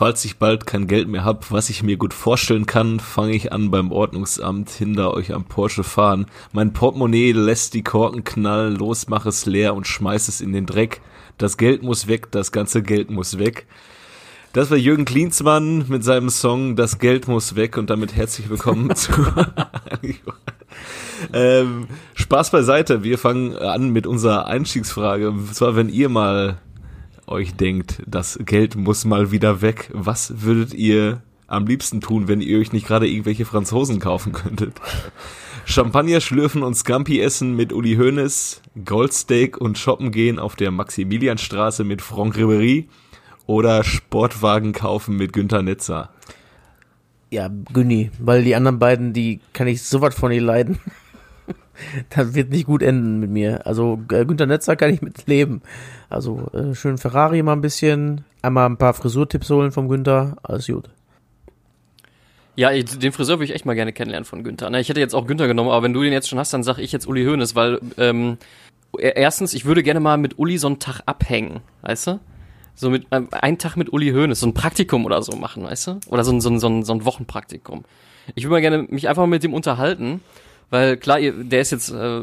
Falls ich bald kein Geld mehr hab, was ich mir gut vorstellen kann, fange ich an beim Ordnungsamt hinter euch am Porsche fahren. Mein Portemonnaie lässt die Korken knallen, los, mach es leer und schmeiß es in den Dreck. Das Geld muss weg, das ganze Geld muss weg. Das war Jürgen Klinsmann mit seinem Song Das Geld muss weg und damit herzlich willkommen zu ähm, Spaß beiseite. Wir fangen an mit unserer Einstiegsfrage. Und zwar, wenn ihr mal euch denkt, das Geld muss mal wieder weg, was würdet ihr am liebsten tun, wenn ihr euch nicht gerade irgendwelche Franzosen kaufen könntet? Champagner schlürfen und Scampi essen mit Uli Hoeneß, Goldsteak und shoppen gehen auf der Maximilianstraße mit Franck Ribéry oder Sportwagen kaufen mit Günther Netzer? Ja, Günni, weil die anderen beiden, die kann ich so was von ihr leiden. das wird nicht gut enden mit mir. Also äh, Günter Netzer kann ich mit leben. Also äh, schön Ferrari mal ein bisschen, einmal ein paar Frisurtipps holen vom Günther, alles gut. Ja, den Friseur würde ich echt mal gerne kennenlernen von Günther. Ich hätte jetzt auch Günther genommen, aber wenn du den jetzt schon hast, dann sage ich jetzt Uli Hoeneß, weil ähm, erstens, ich würde gerne mal mit Uli so einen Tag abhängen, weißt du? So mit ähm, einen Tag mit Uli Hoeneß, so ein Praktikum oder so machen, weißt du? Oder so ein, so ein, so ein, so ein Wochenpraktikum. Ich würde mal gerne mich einfach mit dem unterhalten weil klar, der ist jetzt äh,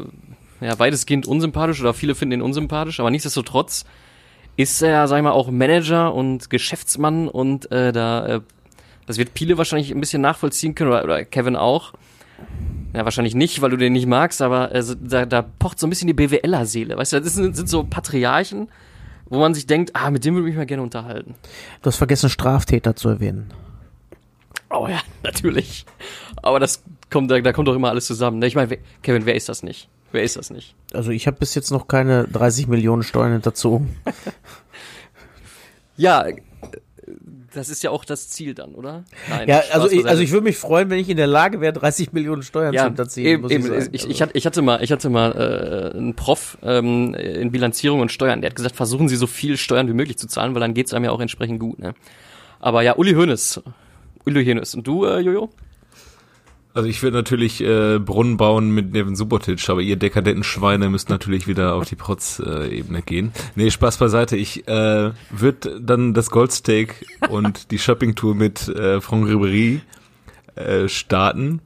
ja, weitestgehend unsympathisch oder viele finden ihn unsympathisch, aber nichtsdestotrotz ist er, sag ich mal, auch Manager und Geschäftsmann und äh, da, äh, das wird Pile wahrscheinlich ein bisschen nachvollziehen können oder, oder Kevin auch. Ja, wahrscheinlich nicht, weil du den nicht magst, aber äh, da, da pocht so ein bisschen die BWLer-Seele. Weißt du, das sind, sind so Patriarchen, wo man sich denkt, ah, mit dem würde ich mich mal gerne unterhalten. Du hast vergessen, Straftäter zu erwähnen. Oh ja, natürlich. Aber das kommt, da, da kommt doch immer alles zusammen. Ne? Ich meine, Kevin, wer ist das nicht? Wer ist das nicht? Also ich habe bis jetzt noch keine 30 Millionen Steuern hinterzogen. ja, das ist ja auch das Ziel dann, oder? Nein, ja, also ich, also ich würde mich freuen, wenn ich in der Lage wäre, 30 Millionen Steuern ja, zu hinterziehen. Eben, eben. Ich, ich, ich, ich, hatte mal, ich hatte mal äh, einen Prof ähm, in Bilanzierung und Steuern. Der hat gesagt, versuchen Sie so viel Steuern wie möglich zu zahlen, weil dann geht's einem ja auch entsprechend gut. Ne? Aber ja, Uli Hoeneß. Hoeneß. Und du, äh, Jojo? Also ich würde natürlich äh, Brunnen bauen mit Nevin Subotic, aber ihr dekadenten Schweine müsst natürlich wieder auf die Protz-Ebene gehen. Nee, Spaß beiseite. Ich äh, würde dann das Goldsteak und die Shoppingtour mit äh, Franck Ribéry äh, starten,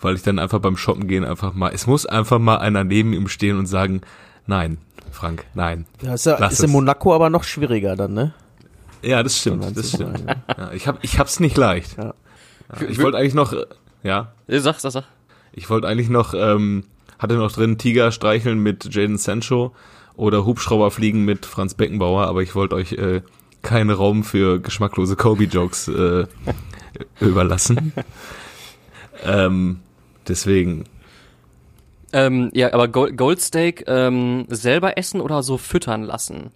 weil ich dann einfach beim Shoppen gehen einfach mal, es muss einfach mal einer neben ihm stehen und sagen, nein, Frank, nein. Ja, ist, ja, ist in Monaco aber noch schwieriger dann, ne? Ja, das stimmt, das stimmt. Ja, ich hab, ich hab's nicht leicht. Ja. Ja, ich wollte eigentlich noch ja. Sag, sag, sag. Ich wollte eigentlich noch, ähm, hatte noch drin Tiger streicheln mit Jaden Sancho oder Hubschrauber fliegen mit Franz Beckenbauer, aber ich wollte euch äh, keinen Raum für geschmacklose Kobe-Jokes äh, überlassen. ähm, deswegen. Ähm, ja, aber Gold Goldsteak ähm, selber essen oder so füttern lassen?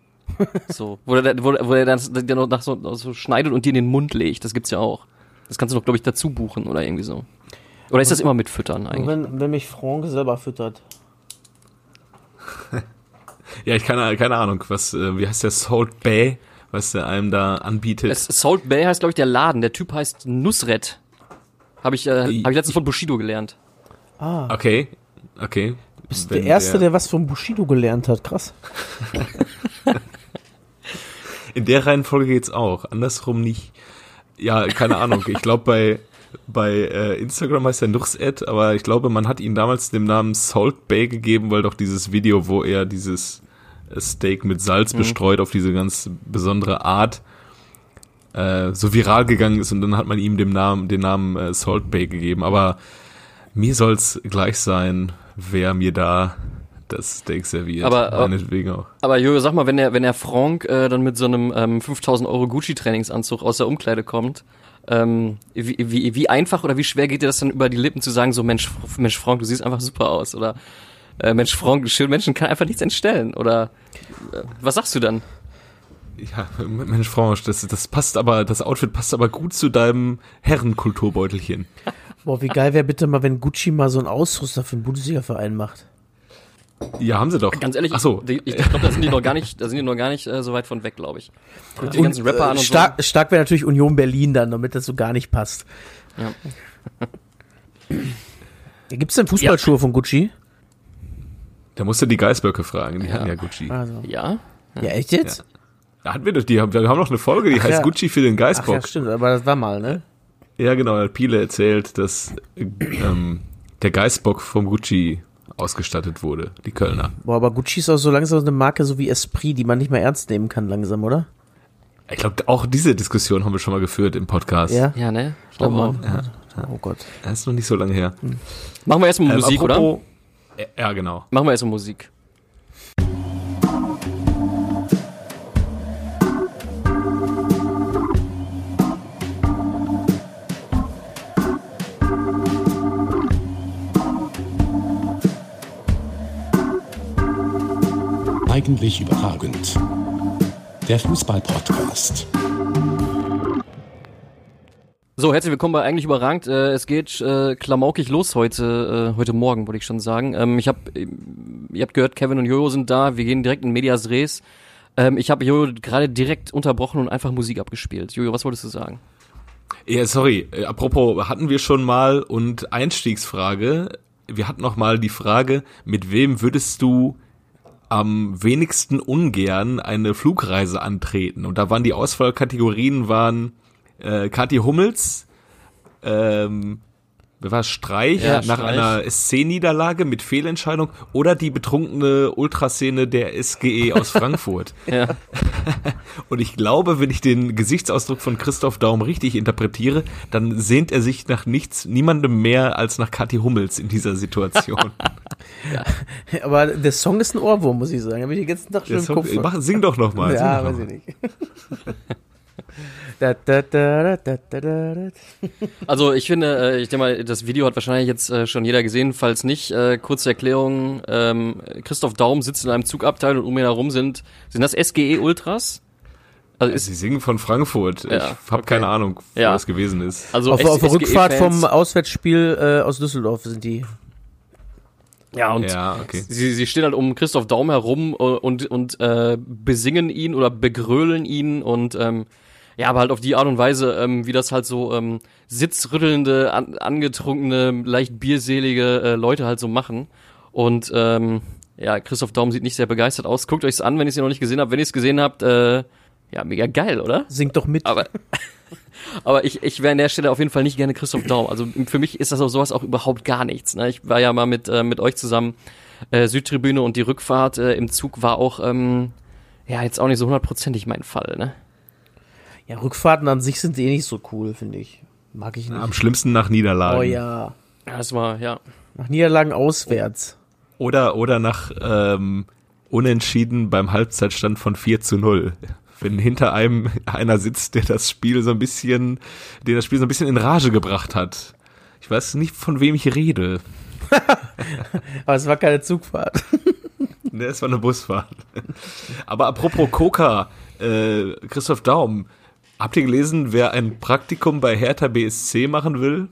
So, wo er, wo, wo er dann noch nach so, so schneidet und dir in den Mund legt. Das gibt's ja auch. Das kannst du doch, glaube ich, dazu buchen oder irgendwie so. Oder ist das immer mit Füttern eigentlich? Wenn, wenn mich Franck selber füttert. ja, ich keine, keine Ahnung, was, äh, wie heißt der Salt Bay, was der einem da anbietet? Es, Salt Bay heißt, glaube ich, der Laden. Der Typ heißt Nusret. Habe ich, äh, hab ich letztens von Bushido gelernt. Ah. Okay, okay. Bist der Erste, der, der was von Bushido gelernt hat, krass. In der Reihenfolge geht's auch, andersrum nicht. Ja, keine Ahnung. Ich glaube bei bei äh, Instagram heißt er Nuchsed, aber ich glaube, man hat ihn damals den Namen Salt Bay gegeben, weil doch dieses Video, wo er dieses äh, Steak mit Salz mhm. bestreut auf diese ganz besondere Art äh, so viral gegangen ist und dann hat man ihm den Namen, den Namen äh, Salt Bay gegeben. Aber mir soll's gleich sein, wer mir da das Steak serviert. Aber, meinetwegen auch. Aber Jojo, sag mal, wenn der, wenn der Frank äh, dann mit so einem ähm, 5000 Euro Gucci-Trainingsanzug aus der Umkleide kommt, ähm, wie, wie, wie einfach oder wie schwer geht dir das dann über die Lippen zu sagen, so Mensch, Mensch Frank, du siehst einfach super aus oder äh, Mensch Frank, schön Menschen kann einfach nichts entstellen oder äh, was sagst du dann? Ja, Mensch Frank, das, das passt aber, das Outfit passt aber gut zu deinem Herrenkulturbeutelchen. Boah, wie geil wäre bitte mal, wenn Gucci mal so einen Ausrüster für einen Bundesliga-Verein macht. Ja, haben sie doch. Ganz ehrlich, Ach so. ich, ich glaube, da sind die noch gar nicht, da sind die noch gar nicht äh, so weit von weg, glaube ich. Ja. Die ganzen Rapper äh, an und stark, so. stark wäre natürlich Union Berlin dann, damit das so gar nicht passt. Ja. Gibt es denn Fußballschuhe ja. von Gucci? Da musst du die Geißböcke fragen, die ja. haben ja Gucci. Also. Ja? Ja, echt jetzt? Da hatten wir doch, die, wir haben noch eine Folge, die Ach heißt ja. Gucci für den Ach ja, Geißbock. stimmt, aber das war mal, ne? Ja, genau, da hat Piele erzählt, dass ähm, der Geißbock vom Gucci ausgestattet wurde, die Kölner. Boah, aber Gucci ist auch so langsam so eine Marke so wie Esprit, die man nicht mehr ernst nehmen kann langsam, oder? Ich glaube, auch diese Diskussion haben wir schon mal geführt im Podcast. Ja? Ja, ne? Ich Oh glaube auch. Mann. Oh Gott. Das ist noch nicht so lange her. Machen wir erstmal Ähm, Musik, oder? apropos- Ja, Ja, genau. Machen wir erstmal Musik. Eigentlich überragend. Der Fußball-Podcast. So, herzlich willkommen bei Eigentlich überragend. Äh, es geht äh, klamaukig los heute, äh, heute Morgen, wollte ich schon sagen. Ähm, ich habe, ihr habt gehört, Kevin und Jojo sind da. Wir gehen direkt in Medias Res. Ähm, ich habe Jojo gerade direkt unterbrochen und einfach Musik abgespielt. Jojo, was wolltest du sagen? Ja, sorry. Äh, apropos, hatten wir schon mal und Einstiegsfrage. Wir hatten noch mal die Frage, mit wem würdest du am wenigsten ungern eine Flugreise antreten? Und da waren die Auswahlkategorien waren äh, Kathi Hummels, ähm, war? Streich Ja, nach Streich. einer SC-Niederlage mit Fehlentscheidung oder die betrunkene Ultraszene der SGE aus Frankfurt. Ja. Und ich glaube, wenn ich den Gesichtsausdruck von Christoph Daum richtig interpretiere, dann sehnt er sich nach nichts, niemandem mehr als nach Kathi Hummels in dieser Situation. Aber der Song ist ein Ohrwurm, muss ich sagen. Habe ich den ganzen Tag schon im Kopf. mach, sing doch noch mal. ja, weiß ich nicht. Da, da, da. Also ich finde, äh, ich denke mal, das Video hat wahrscheinlich jetzt äh, schon jeder gesehen, falls nicht. Äh, kurze Erklärung, ähm, Christoph Daum sitzt in einem Zugabteil und um ihn herum sind, sind das SGE Ultras? Also ist, Sie singen von Frankfurt. Ja, ich habe okay. keine Ahnung, wo Ja. das gewesen ist. also Auf, auf der SGE Rückfahrt vom Auswärtsspiel äh, aus Düsseldorf sind die. Ja, und Ja, okay. sie, sie stehen halt um Christoph Daum herum und, und äh, besingen ihn oder begrölen ihn und ähm, ja, aber halt auf die Art und Weise, ähm, wie das halt so ähm, sitzrüttelnde, an, angetrunkene, leicht bierselige äh, Leute halt so machen. Und ähm, ja, Christoph Daum sieht nicht sehr begeistert aus. Guckt euch's an, wenn ihr es noch nicht gesehen habt. Wenn ihr es gesehen habt, äh, ja, mega geil, oder? Singt doch mit. Aber, aber ich, ich wäre an der Stelle auf jeden Fall nicht gerne Christoph Daum. Also für mich ist das auch sowas auch überhaupt gar nichts. Ne? Ich war ja mal mit, äh, mit euch zusammen äh, Südtribüne und die Rückfahrt äh, im Zug war auch, ähm, ja, jetzt auch nicht so hundertprozentig mein Fall. Ne? Ja, Rückfahrten an sich sind eh nicht so cool, finde ich. Mag ich nicht. Am schlimmsten nach Niederlagen. Oh ja. Ja, Das war, ja. Nach Niederlagen auswärts. Oder, oder nach ähm, Unentschieden beim Halbzeitstand von 4 zu 0. Wenn hinter einem einer sitzt, der das Spiel so ein bisschen, der das Spiel so ein bisschen in Rage gebracht hat. Ich weiß nicht, von wem ich rede. Aber es war keine Zugfahrt. Ne, es war eine Busfahrt. Aber apropos Coca, äh, Christoph Daum, habt ihr gelesen, wer ein Praktikum bei Hertha BSC machen will?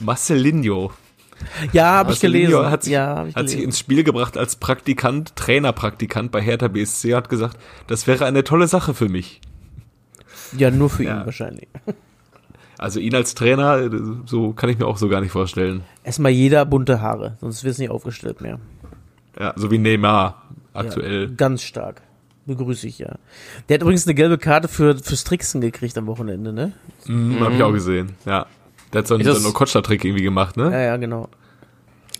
Marcelinho. Ja, habe ich gelesen. Hat sich, ja, ich hat sich gelesen. ins Spiel gebracht als Praktikant, Trainerpraktikant bei Hertha BSC, hat gesagt, das wäre eine tolle Sache für mich. Ja, nur für Ja. ihn wahrscheinlich. Also ihn als Trainer, äh, so kann ich mir auch so gar nicht vorstellen. Erstmal jeder bunte Haare, sonst wird es nicht aufgestellt mehr. Ja, so wie Neymar aktuell. Ja, ganz stark. Begrüße ich ja. Der hat übrigens eine gelbe Karte für, fürs Tricksen gekriegt am Wochenende, ne? Mhm, Hab ich auch gesehen, ja. Der hat so einen, so das- einen Okocha-Trick irgendwie gemacht, ne? Ja, ja, genau.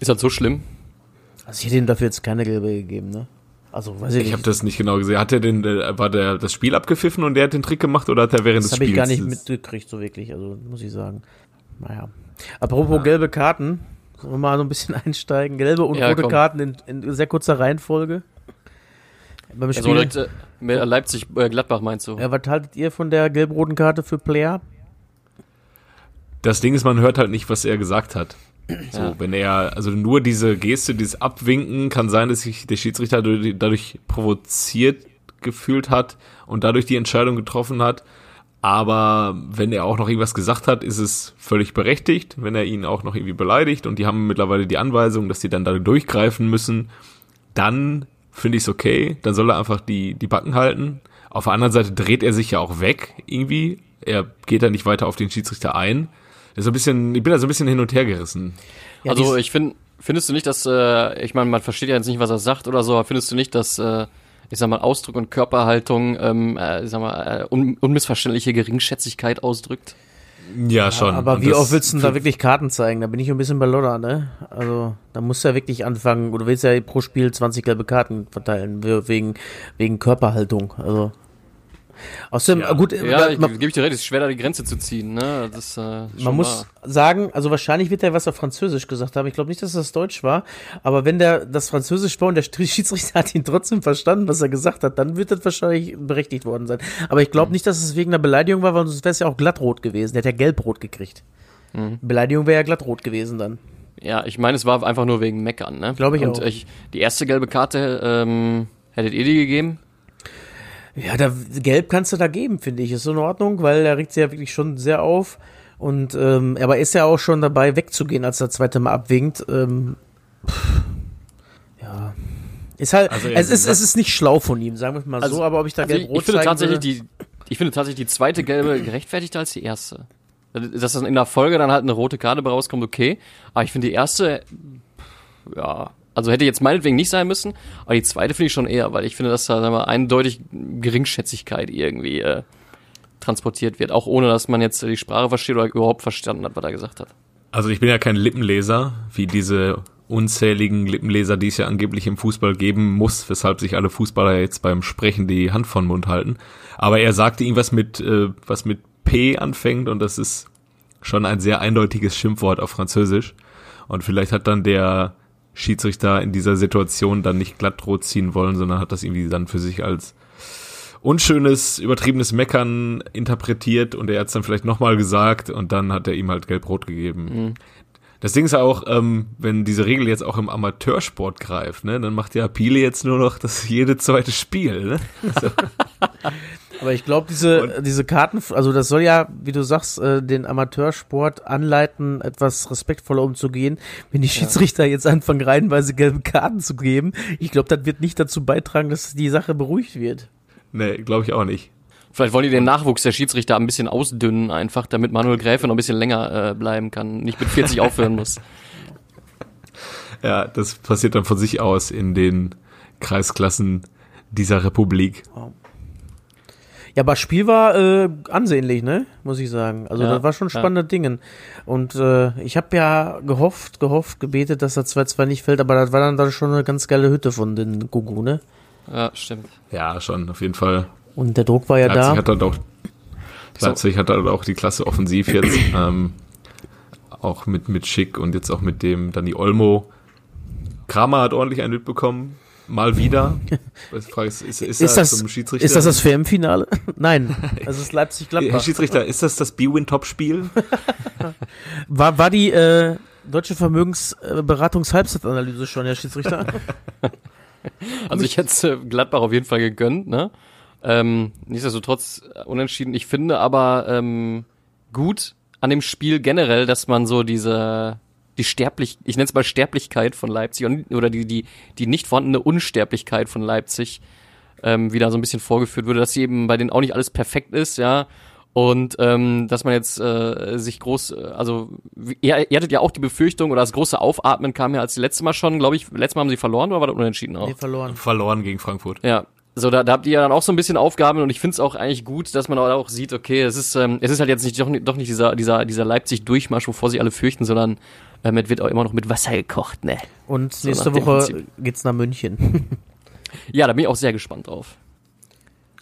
Ist das so schlimm? Also ich hätte ihm dafür jetzt keine gelbe gegeben, ne? Also, weiß ich, Ich nicht. habe das nicht genau gesehen. Hat er den, äh, war der das Spiel abgepfiffen und der hat den Trick gemacht oder hat er während das des habe ich Spiels? gar nicht mitgekriegt, so wirklich, also muss ich sagen. Naja. Apropos gelbe Karten, sollen wir mal so ein bisschen einsteigen? Gelbe und Ja, rote komm. Karten in, in sehr kurzer Reihenfolge. Beim Also Spiel. direkt, äh, Leipzig, äh, Gladbach meinst du? ja, was haltet ihr von der gelb-roten Karte für Player? Das Ding ist, man hört halt nicht, was er gesagt hat. So, Ja. wenn er, also nur diese Geste, dieses Abwinken, kann sein, dass sich der Schiedsrichter dadurch, dadurch provoziert gefühlt hat und dadurch die Entscheidung getroffen hat. Aber wenn er auch noch irgendwas gesagt hat, ist es völlig berechtigt, wenn er ihn auch noch irgendwie beleidigt und die haben mittlerweile die Anweisung, dass die dann da durchgreifen müssen, dann finde ich es okay, dann soll er einfach die, die Backen halten. Auf der anderen Seite dreht er sich ja auch weg irgendwie. Er geht da nicht weiter auf den Schiedsrichter ein. Das ist so ein bisschen, ich bin da so ein bisschen hin und her gerissen. Ja, also ich finde, findest du nicht, dass, äh, ich meine, man versteht ja jetzt nicht, was er sagt oder so, aber findest du nicht, dass äh, ich sag mal, Ausdruck und Körperhaltung, ähm, äh, ich sag mal, äh, un unmissverständliche Geringschätzigkeit ausdrückt. Ja, schon. Aber Und wie oft willst du da wirklich Karten zeigen? Da bin ich ein bisschen bei Lodder, ne? Also, da musst du ja wirklich anfangen, oder willst ja pro Spiel 20 gelbe Karten verteilen, we- wegen, wegen Körperhaltung. Also. Außerdem, Ja. gut, Ja, ich, gebe ich dir recht, es ist schwer, da die Grenze zu ziehen, ne? Das äh, man muss wahr. sagen, also wahrscheinlich wird er was auf Französisch gesagt haben. Ich glaube nicht, dass das Deutsch war, aber wenn der das Französisch war und der Schiedsrichter hat ihn trotzdem verstanden, was er gesagt hat, dann wird das wahrscheinlich berechtigt worden sein. Aber ich glaube Mhm. nicht, dass es wegen einer Beleidigung war, weil sonst wäre es ja auch glattrot gewesen. Der hat ja gelbrot gekriegt. Mhm. Beleidigung wäre ja glattrot gewesen dann. Ja, ich meine, es war einfach nur wegen Meckern, ne? Glaub ich Und auch. Ich, die erste gelbe Karte, ähm, hättet ihr die gegeben? Ja, da, gelb kannst du da geben, finde ich. Ist so in Ordnung, weil er regt sich ja wirklich schon sehr auf. Und ähm, aber ist ja auch schon dabei, wegzugehen, als der zweite Mal abwinkt. Ähm, pff, ja. Ist halt, Also er es, ist, es ist nicht schlau von ihm, sagen wir es mal Also- so, aber ob ich da Also ich, gelb-rot ich finde tatsächlich die, ich finde tatsächlich die zweite gelbe gerechtfertigter als die erste. Dass dann in der Folge dann halt eine rote Karte rauskommt, okay. Aber ich finde die erste, ja, also hätte jetzt meinetwegen nicht sein müssen, aber die zweite finde ich schon eher, weil ich finde, dass da sagen wir, eindeutig Geringschätzigkeit irgendwie äh, transportiert wird, auch ohne dass man jetzt die Sprache versteht oder überhaupt verstanden hat, was er gesagt hat. Also ich bin ja kein Lippenleser, wie diese unzähligen Lippenleser, die es ja angeblich im Fußball geben muss, weshalb sich alle Fußballer jetzt beim Sprechen die Hand von Mund halten. Aber er sagte irgendwas mit, äh, was mit P anfängt und das ist schon ein sehr eindeutiges Schimpfwort auf Französisch. Und vielleicht hat dann der Schiedsrichter in dieser Situation dann nicht glattrot ziehen wollen, sondern hat das irgendwie dann für sich als unschönes, übertriebenes Meckern interpretiert und er hat es dann vielleicht nochmal gesagt und dann hat er ihm halt gelb-rot gegeben. Das Ding ist ja auch, ähm, wenn diese Regel jetzt auch im Amateursport greift, ne, dann macht ja Piele jetzt nur noch das jede zweite Spiel, ne? So. aber ich glaube, diese, diese Karten, also das soll ja, wie du sagst, äh, den Amateursport anleiten, etwas respektvoller umzugehen. Wenn die Schiedsrichter jetzt anfangen, reihenweise gelbe Karten zu geben, ich glaube, das wird nicht dazu beitragen, dass die Sache beruhigt wird. Nee, glaube ich auch nicht. Vielleicht wollen die den Nachwuchs der Schiedsrichter ein bisschen ausdünnen, einfach, damit Manuel Gräfe noch ein bisschen länger äh, bleiben kann, nicht mit 40 aufhören muss. Ja, das passiert dann von sich aus in den Kreisklassen dieser Republik. Ja, aber das Spiel war äh, ansehnlich, ne? Muss ich sagen. Also Ja, das war schon ja. spannende Dinge. Und äh, ich habe ja gehofft, gehofft, gebetet, dass das 2-2 nicht fällt, aber das war dann, dann schon eine ganz geile Hütte von den Gugu, ne? Ja, stimmt. Ja, schon, auf jeden Fall. Und der Druck war ja Leipzig da. hat halt auch, Leipzig hat halt auch die Klasse offensiv jetzt, ähm, auch mit, mit Schick und jetzt auch mit dem Dani Olmo. Kramer hat ordentlich einen mitbekommen. Mal wieder. Ich frage, ist, ist, ist, Ist das, zum Schiedsrichter? ist das das WM-Finale? Nein, es ist Herr Leipzig-Gladbach. Schiedsrichter, ist das das B-Win-Top-Spiel? War, war die äh, deutsche Vermögensberatungs-Halbzeitanalyse schon, Herr Schiedsrichter? Also ich hätte es äh, Gladbach auf jeden Fall gegönnt, ne? Ähm, nichtsdestotrotz äh, unentschieden. Ich finde aber ähm, gut an dem Spiel generell, dass man so diese die sterblich, ich nenne es mal Sterblichkeit von Leipzig und, oder die die die nicht vorhandene Unsterblichkeit von Leipzig ähm, wieder so ein bisschen vorgeführt wurde, dass sie eben bei denen auch nicht alles perfekt ist, ja. Und ähm, dass man jetzt äh, sich groß, äh, also ihr, ihr hattet ja auch die Befürchtung oder das große Aufatmen kam ja als die letzte Mal schon, glaube ich, letztes Mal haben sie verloren oder war das unentschieden auch? Nee, verloren. Verloren gegen Frankfurt. Ja. So, da, da habt ihr ja dann auch so ein bisschen Aufgaben und ich find's auch eigentlich gut, dass man auch sieht, okay, es ist, ähm, es ist halt jetzt nicht doch, nicht doch nicht dieser, dieser, dieser Leipzig-Durchmarsch, wovor sie alle fürchten, sondern ähm, es wird auch immer noch mit Wasser gekocht, ne? Und So nächste Woche Prinzip. geht's nach München. Ja, da bin ich auch sehr gespannt drauf.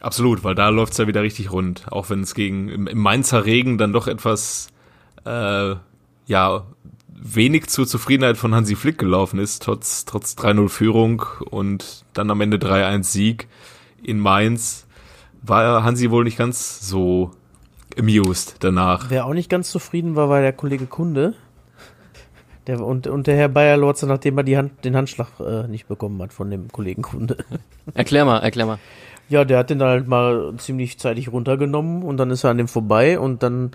Absolut, weil da läuft's ja wieder richtig rund. Auch wenn es gegen im, im Mainzer Regen dann doch etwas äh, ja wenig zur Zufriedenheit von Hansi Flick gelaufen ist, trotz, trotz 3-0 Führung und dann am Ende 3-1 Sieg in Mainz, war Hansi wohl nicht ganz so amused danach. Wer auch nicht ganz zufrieden war, war der Kollege Kunde. Der, und, und der Herr Bayer-Lorzer, nachdem er die Hand, den Handschlag äh, nicht bekommen hat von dem Kollegen Kunde. Erklär mal, erklär mal. Ja, der hat den dann halt mal ziemlich zeitig runtergenommen und dann ist er an dem vorbei und dann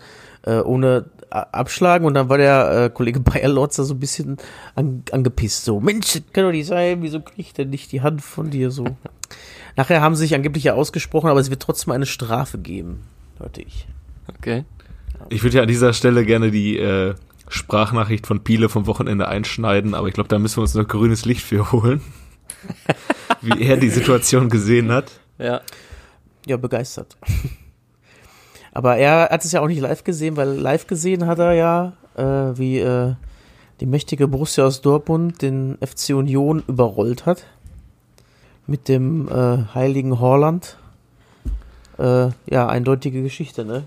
äh, ohne abschlagen und dann war der äh, Kollege Bayer-Lorzer so ein bisschen an, angepisst. So, Mensch, das kann doch nicht sein, wieso kriegt er nicht die Hand von dir so? Nachher haben sie sich angeblich ja ausgesprochen, aber es wird trotzdem eine Strafe geben, hörte ich. Okay. Ich würde ja an dieser Stelle gerne die äh, Sprachnachricht von Piele vom Wochenende einschneiden, aber ich glaube, da müssen wir uns noch grünes Licht für holen. wie er die Situation gesehen hat. Ja. Ja, begeistert. Aber er hat es ja auch nicht live gesehen, weil live gesehen hat er ja, äh, wie äh, die mächtige Borussia aus Dortmund den FC Union überrollt hat. Mit dem äh, heiligen Horland. Äh, ja, eindeutige Geschichte, ne?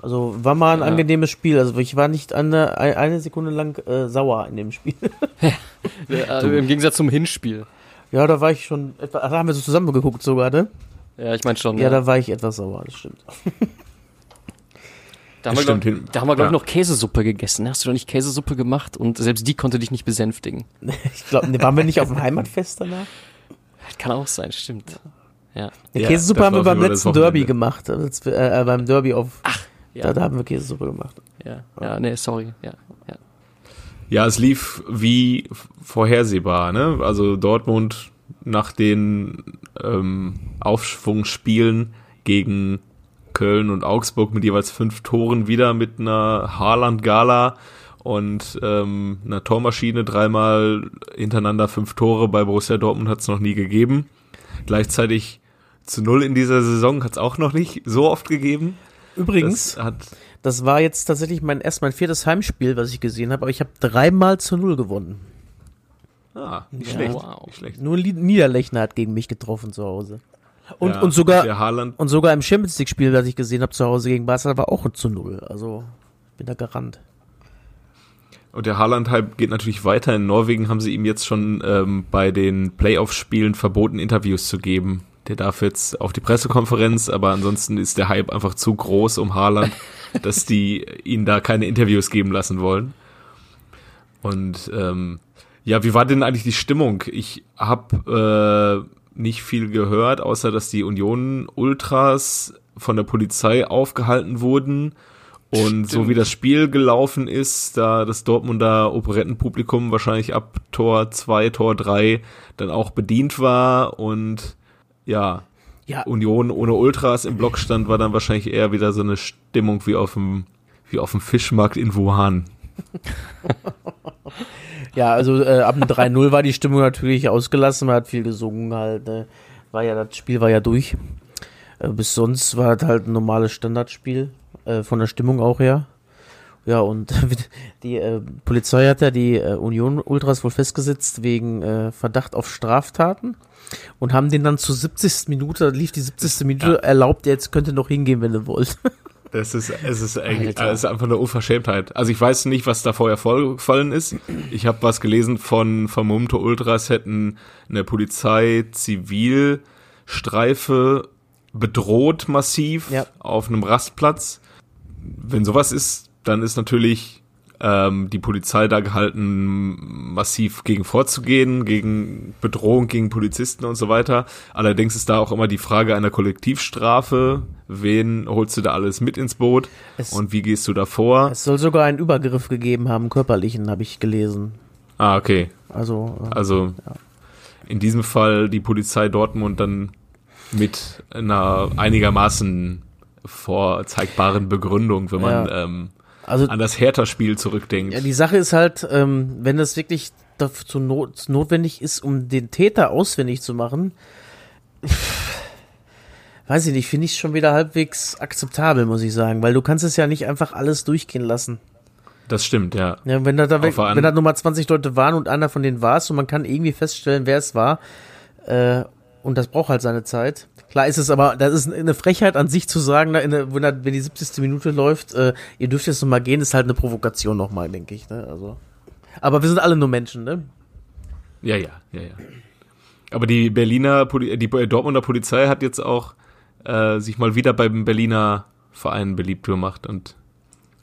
Also war mal ein Ja. angenehmes Spiel. Also ich war nicht eine, eine Sekunde lang äh, sauer in dem Spiel. ja Im Gegensatz zum Hinspiel. ja, da war ich schon etwa, da haben wir so zusammen geguckt sogar, ne? Ja, ich meine schon. Ja, da war ich etwas sauer, das stimmt. Da haben wir, glaub, da haben wir, glaube ich, ja. noch Käsesuppe gegessen. Hast du doch nicht Käsesuppe gemacht? Und selbst die konnte dich nicht besänftigen. Ich glaube, ne, waren wir nicht auf dem Heimatfest danach? Kann auch sein, stimmt. Ja. Die Ja, Käsesuppe das haben wir beim das letzten Derby gemacht. Als wir, äh, beim Derby auf. Ja, Da, da haben wir Käsesuppe gemacht. ja, ja, nee, sorry. Ja, ja. Ja, es lief wie vorhersehbar, ne? Also Dortmund nach den ähm, Aufschwungsspielen gegen Köln und Augsburg mit jeweils fünf Toren wieder mit einer Haaland-Gala und ähm, einer Tormaschine dreimal hintereinander fünf Tore bei Borussia Dortmund hat es noch nie gegeben. Gleichzeitig zu null in dieser Saison hat es auch noch nicht so oft gegeben. Übrigens, Das hat das war jetzt tatsächlich mein erst mein viertes Heimspiel, was ich gesehen habe, aber ich habe dreimal zu null gewonnen. ah, nicht Ja. schlecht, Wow. nicht schlecht. Nur Niederlechner hat gegen mich getroffen zu Hause. Und, Ja, und sogar Haaland und sogar im Champions League Spiel, das ich gesehen habe zu Hause gegen Barca, war auch zu null. Also bin da gerannt. Und der Haaland-Hype geht natürlich weiter. In Norwegen haben sie ihm jetzt schon ähm, bei den Playoff-Spielen verboten, Interviews zu geben. Der darf jetzt auf die Pressekonferenz, aber ansonsten ist der Hype einfach zu groß um Haaland, dass die ihn da keine Interviews geben lassen wollen. Und ähm, ja, wie war denn eigentlich die Stimmung? Ich habe äh, nicht viel gehört, außer dass die Union-Ultras von der Polizei aufgehalten wurden. Und so Stimmt. wie das Spiel gelaufen ist, da das Dortmunder Operettenpublikum wahrscheinlich ab Tor 2, Tor 3 dann auch bedient war und ja, Ja, Union ohne Ultras im Block stand, war dann wahrscheinlich eher wieder so eine Stimmung wie auf dem, wie auf dem Fischmarkt in Wuhan. Ja, also äh, ab dem 3-0 war die Stimmung natürlich ausgelassen, man hat viel gesungen halt, ne? War ja, das Spiel war ja durch. Äh, bis sonst war das halt ein normales Standardspiel, äh, von der Stimmung auch her. Ja, und die äh, Polizei hat ja die äh, Union-Ultras wohl festgesetzt wegen äh, Verdacht auf Straftaten und haben den dann zur 70. Minute, lief die 70. Minute, Ja. erlaubt, jetzt könnt ihr noch hingehen, wenn ihr wollt. Das ist, es ist eigentlich, Alter. es ist einfach eine Unverschämtheit. Also ich weiß nicht, was da vorher vorgefallen ist. Ich habe was gelesen von vermummte Ultras hätten eine Polizei Zivilstreife bedroht massiv Ja. auf einem Rastplatz. Wenn sowas ist, dann ist natürlich ähm, die Polizei da gehalten, massiv gegen vorzugehen, gegen Bedrohung gegen Polizisten und so weiter. Allerdings ist da auch immer die Frage einer Kollektivstrafe. Wen holst du da alles mit ins Boot? Es- und wie gehst du da vor? Es soll sogar einen Übergriff gegeben haben, körperlichen, habe ich gelesen. Ah, okay. Also, äh, Also in diesem Fall die Polizei Dortmund dann mit einer einigermaßen vorzeigbaren Begründung, wenn man ähm, also an das Hertha-Spiel zurückdenkt. Ja, die Sache ist halt, ähm, wenn das wirklich dazu not notwendig ist, um den Täter auswendig zu machen, weiß ich nicht, finde ich schon wieder halbwegs akzeptabel, muss ich sagen, weil du kannst es ja nicht einfach alles durchgehen lassen. das stimmt, ja. Ja, wenn da, da weg, wenn da Nummer 20 Leute waren und einer von denen war es und man kann irgendwie feststellen, wer es war, äh, und das braucht halt seine Zeit. Klar ist es aber, das ist eine Frechheit an sich zu sagen, der, wenn, die 70. Minute läuft, äh, ihr dürft jetzt nochmal gehen, ist halt eine Provokation nochmal, denke ich. Ne? Also. Aber wir sind alle nur Menschen, ne? Ja, ja, ja, ja. Aber die Berliner, Poli die Dortmunder Polizei hat jetzt auch äh, sich mal wieder beim Berliner Verein beliebt gemacht und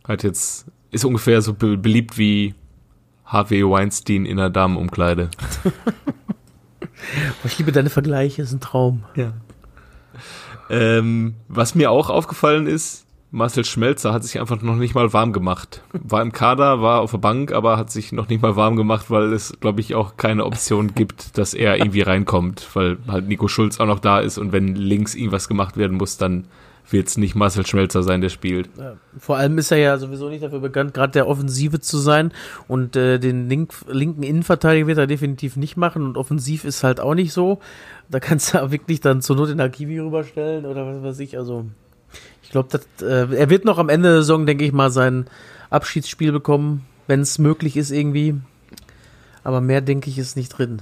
hat jetzt, ist ungefähr so be beliebt wie Harvey Weinstein in der Damenumkleide. Ich liebe deine Vergleiche, ist ein Traum. Ja. Ähm, was mir auch aufgefallen ist, Marcel Schmelzer hat sich einfach noch nicht mal warm gemacht. War im Kader, war auf der Bank, aber hat sich noch nicht mal warm gemacht, weil es, glaube ich, auch keine Option gibt, dass er irgendwie reinkommt, weil halt Nico Schulz auch noch da ist und wenn links irgendwas gemacht werden muss, dann wird es nicht Marcel Schmelzer sein, der spielt. Vor allem ist er ja sowieso nicht dafür bekannt, gerade der Offensive zu sein. Und äh, den link, linken Innenverteidiger wird er definitiv nicht machen. Und offensiv ist halt auch nicht so. Da kannst du wirklich dann zur Not den Hakimi rüberstellen oder was weiß ich. Also ich glaube, äh, er wird noch am Ende der Saison, denke ich mal, sein Abschiedsspiel bekommen, wenn es möglich ist irgendwie. Aber mehr, denke ich, ist nicht drin.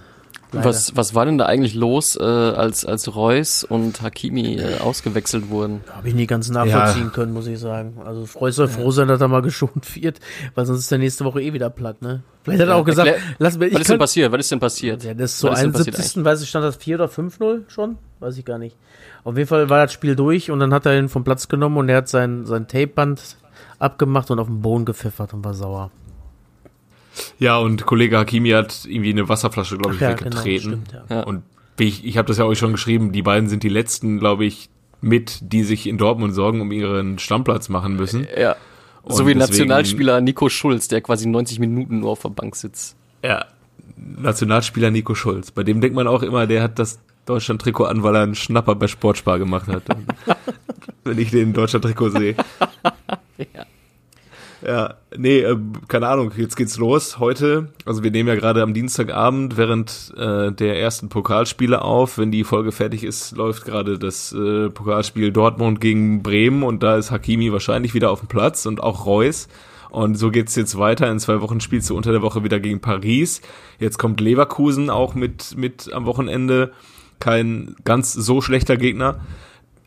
Was, was war denn da eigentlich los, äh, als, als Reus und Hakimi äh, ausgewechselt wurden? Habe ich nie ganz nachvollziehen ja. können, muss ich sagen. Also Reus soll froh sein, dass er mal geschont wird, weil sonst ist der nächste Woche eh wieder platt, ne? Vielleicht hat er auch gesagt, Erklär, lass mir, ich Was ist denn passiert? Was ist denn passiert? Ja, das ist so 71. Weiß ich, stand das 4 oder 5-0 schon? Weiß ich gar nicht. Auf jeden Fall war das Spiel durch und dann hat er ihn vom Platz genommen und er hat sein, sein Tapeband abgemacht und auf den Boden gepfeffert und war sauer. Ja, und Kollege Hakimi hat irgendwie eine Wasserflasche, glaube ich, ja, genau, weggetreten. Genau, stimmt, ja. Und ich, ich habe das ja euch schon geschrieben, die beiden sind die letzten, glaube ich, mit, die sich in Dortmund Sorgen um ihren Stammplatz machen müssen. Ja. Und so wie deswegen, Nationalspieler Nico Schulz, der quasi 90 Minuten nur auf der Bank sitzt. Ja, Nationalspieler Nico Schulz. Bei dem denkt man auch immer, der hat das Deutschland-Trikot an, weil er einen Schnapper bei Sportspar gemacht hat. wenn ich den Deutschland-Trikot sehe. ja. Ja, nee, äh, keine Ahnung, jetzt geht's los. Heute, also wir nehmen ja gerade am Dienstagabend während äh, der ersten Pokalspiele auf. Wenn die Folge fertig ist, läuft gerade das äh, Pokalspiel Dortmund gegen Bremen und da ist Hakimi wahrscheinlich wieder auf dem Platz und auch Reus. Und so geht's jetzt weiter. In zwei Wochen spielst du unter der Woche wieder gegen Paris. Jetzt kommt Leverkusen auch mit, mit am Wochenende. Kein ganz so schlechter Gegner.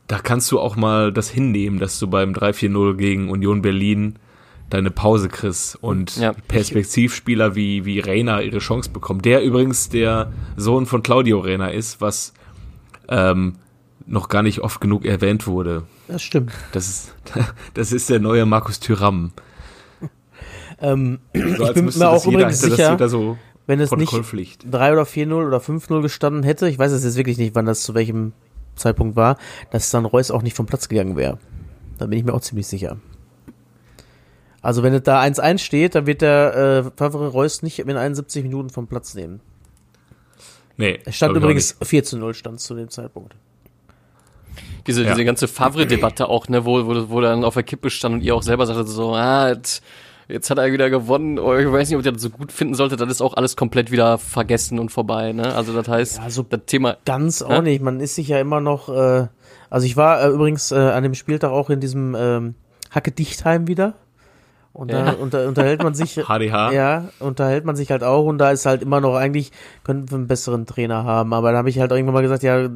Da kannst du auch mal das hinnehmen, dass du beim 3-4-0 gegen Union Berlin deine Pause kriegst und ja. Perspektivspieler wie, wie Reina ihre Chance bekommen. Der übrigens der Sohn von Claudio Reina ist, was ähm, noch gar nicht oft genug erwähnt wurde. Das stimmt. Das ist, das ist der neue Markus Thüram. ähm, so, ich bin mir auch übrigens sicher, so wenn es nicht 3 oder 4-0 oder 5-0 gestanden hätte, ich weiß es jetzt wirklich nicht, wann das zu welchem Zeitpunkt war, dass dann Reus auch nicht vom Platz gegangen wäre. Da bin ich mir auch ziemlich sicher. Also wenn es da 1-1 steht, dann wird der äh, Favre Reus nicht in 71 Minuten vom Platz nehmen. Nee. Es stand übrigens 4 zu 0 stand zu dem Zeitpunkt. Diese, ja. diese ganze Favre-Debatte auch, ne, wo, wo, wo dann auf der Kippe stand und ihr auch selber sagte so, ah, jetzt, jetzt hat er wieder gewonnen, oder ich weiß nicht, ob ihr das so gut finden solltet, dann ist auch alles komplett wieder vergessen und vorbei, ne? Also das heißt, ja, so das Thema. Ganz auch nicht. Man ist sich ja immer noch, äh, also ich war äh, übrigens äh, an dem Spieltag auch in diesem ähm, Hacke Dichtheim wieder. Und da ja. unter, unterhält man sich. HDH. Ja, unterhält man sich halt auch und da ist halt immer noch eigentlich, könnten wir einen besseren Trainer haben. Aber da habe ich halt irgendwann mal gesagt, ja,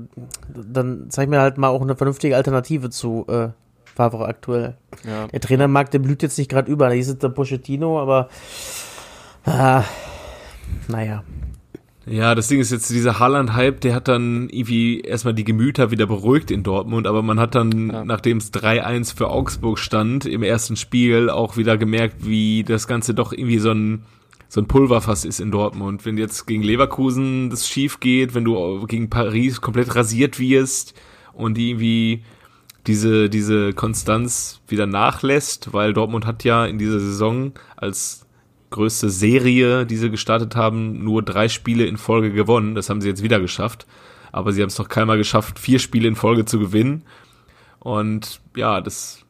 dann zeig mir halt mal auch eine vernünftige Alternative zu äh, Favre aktuell. Ja. Der Trainermarkt, der blüht jetzt nicht gerade über. Da ist der Pochettino, aber ah, naja. Ja, das Ding ist jetzt, dieser Haaland-Hype, der hat dann irgendwie erstmal die Gemüter wieder beruhigt in Dortmund, aber man hat dann, ja. nachdem es 3-1 für Augsburg stand, im ersten Spiel auch wieder gemerkt, wie das Ganze doch irgendwie so ein, so ein Pulverfass ist in Dortmund. Wenn jetzt gegen Leverkusen das schief geht, wenn du gegen Paris komplett rasiert wirst und die irgendwie diese, diese Konstanz wieder nachlässt, weil Dortmund hat ja in dieser Saison als größte Serie, die sie gestartet haben, nur drei Spiele in Folge gewonnen. Das haben sie jetzt wieder geschafft. Aber sie haben es noch keinmal geschafft, vier Spiele in Folge zu gewinnen. Und ja, das,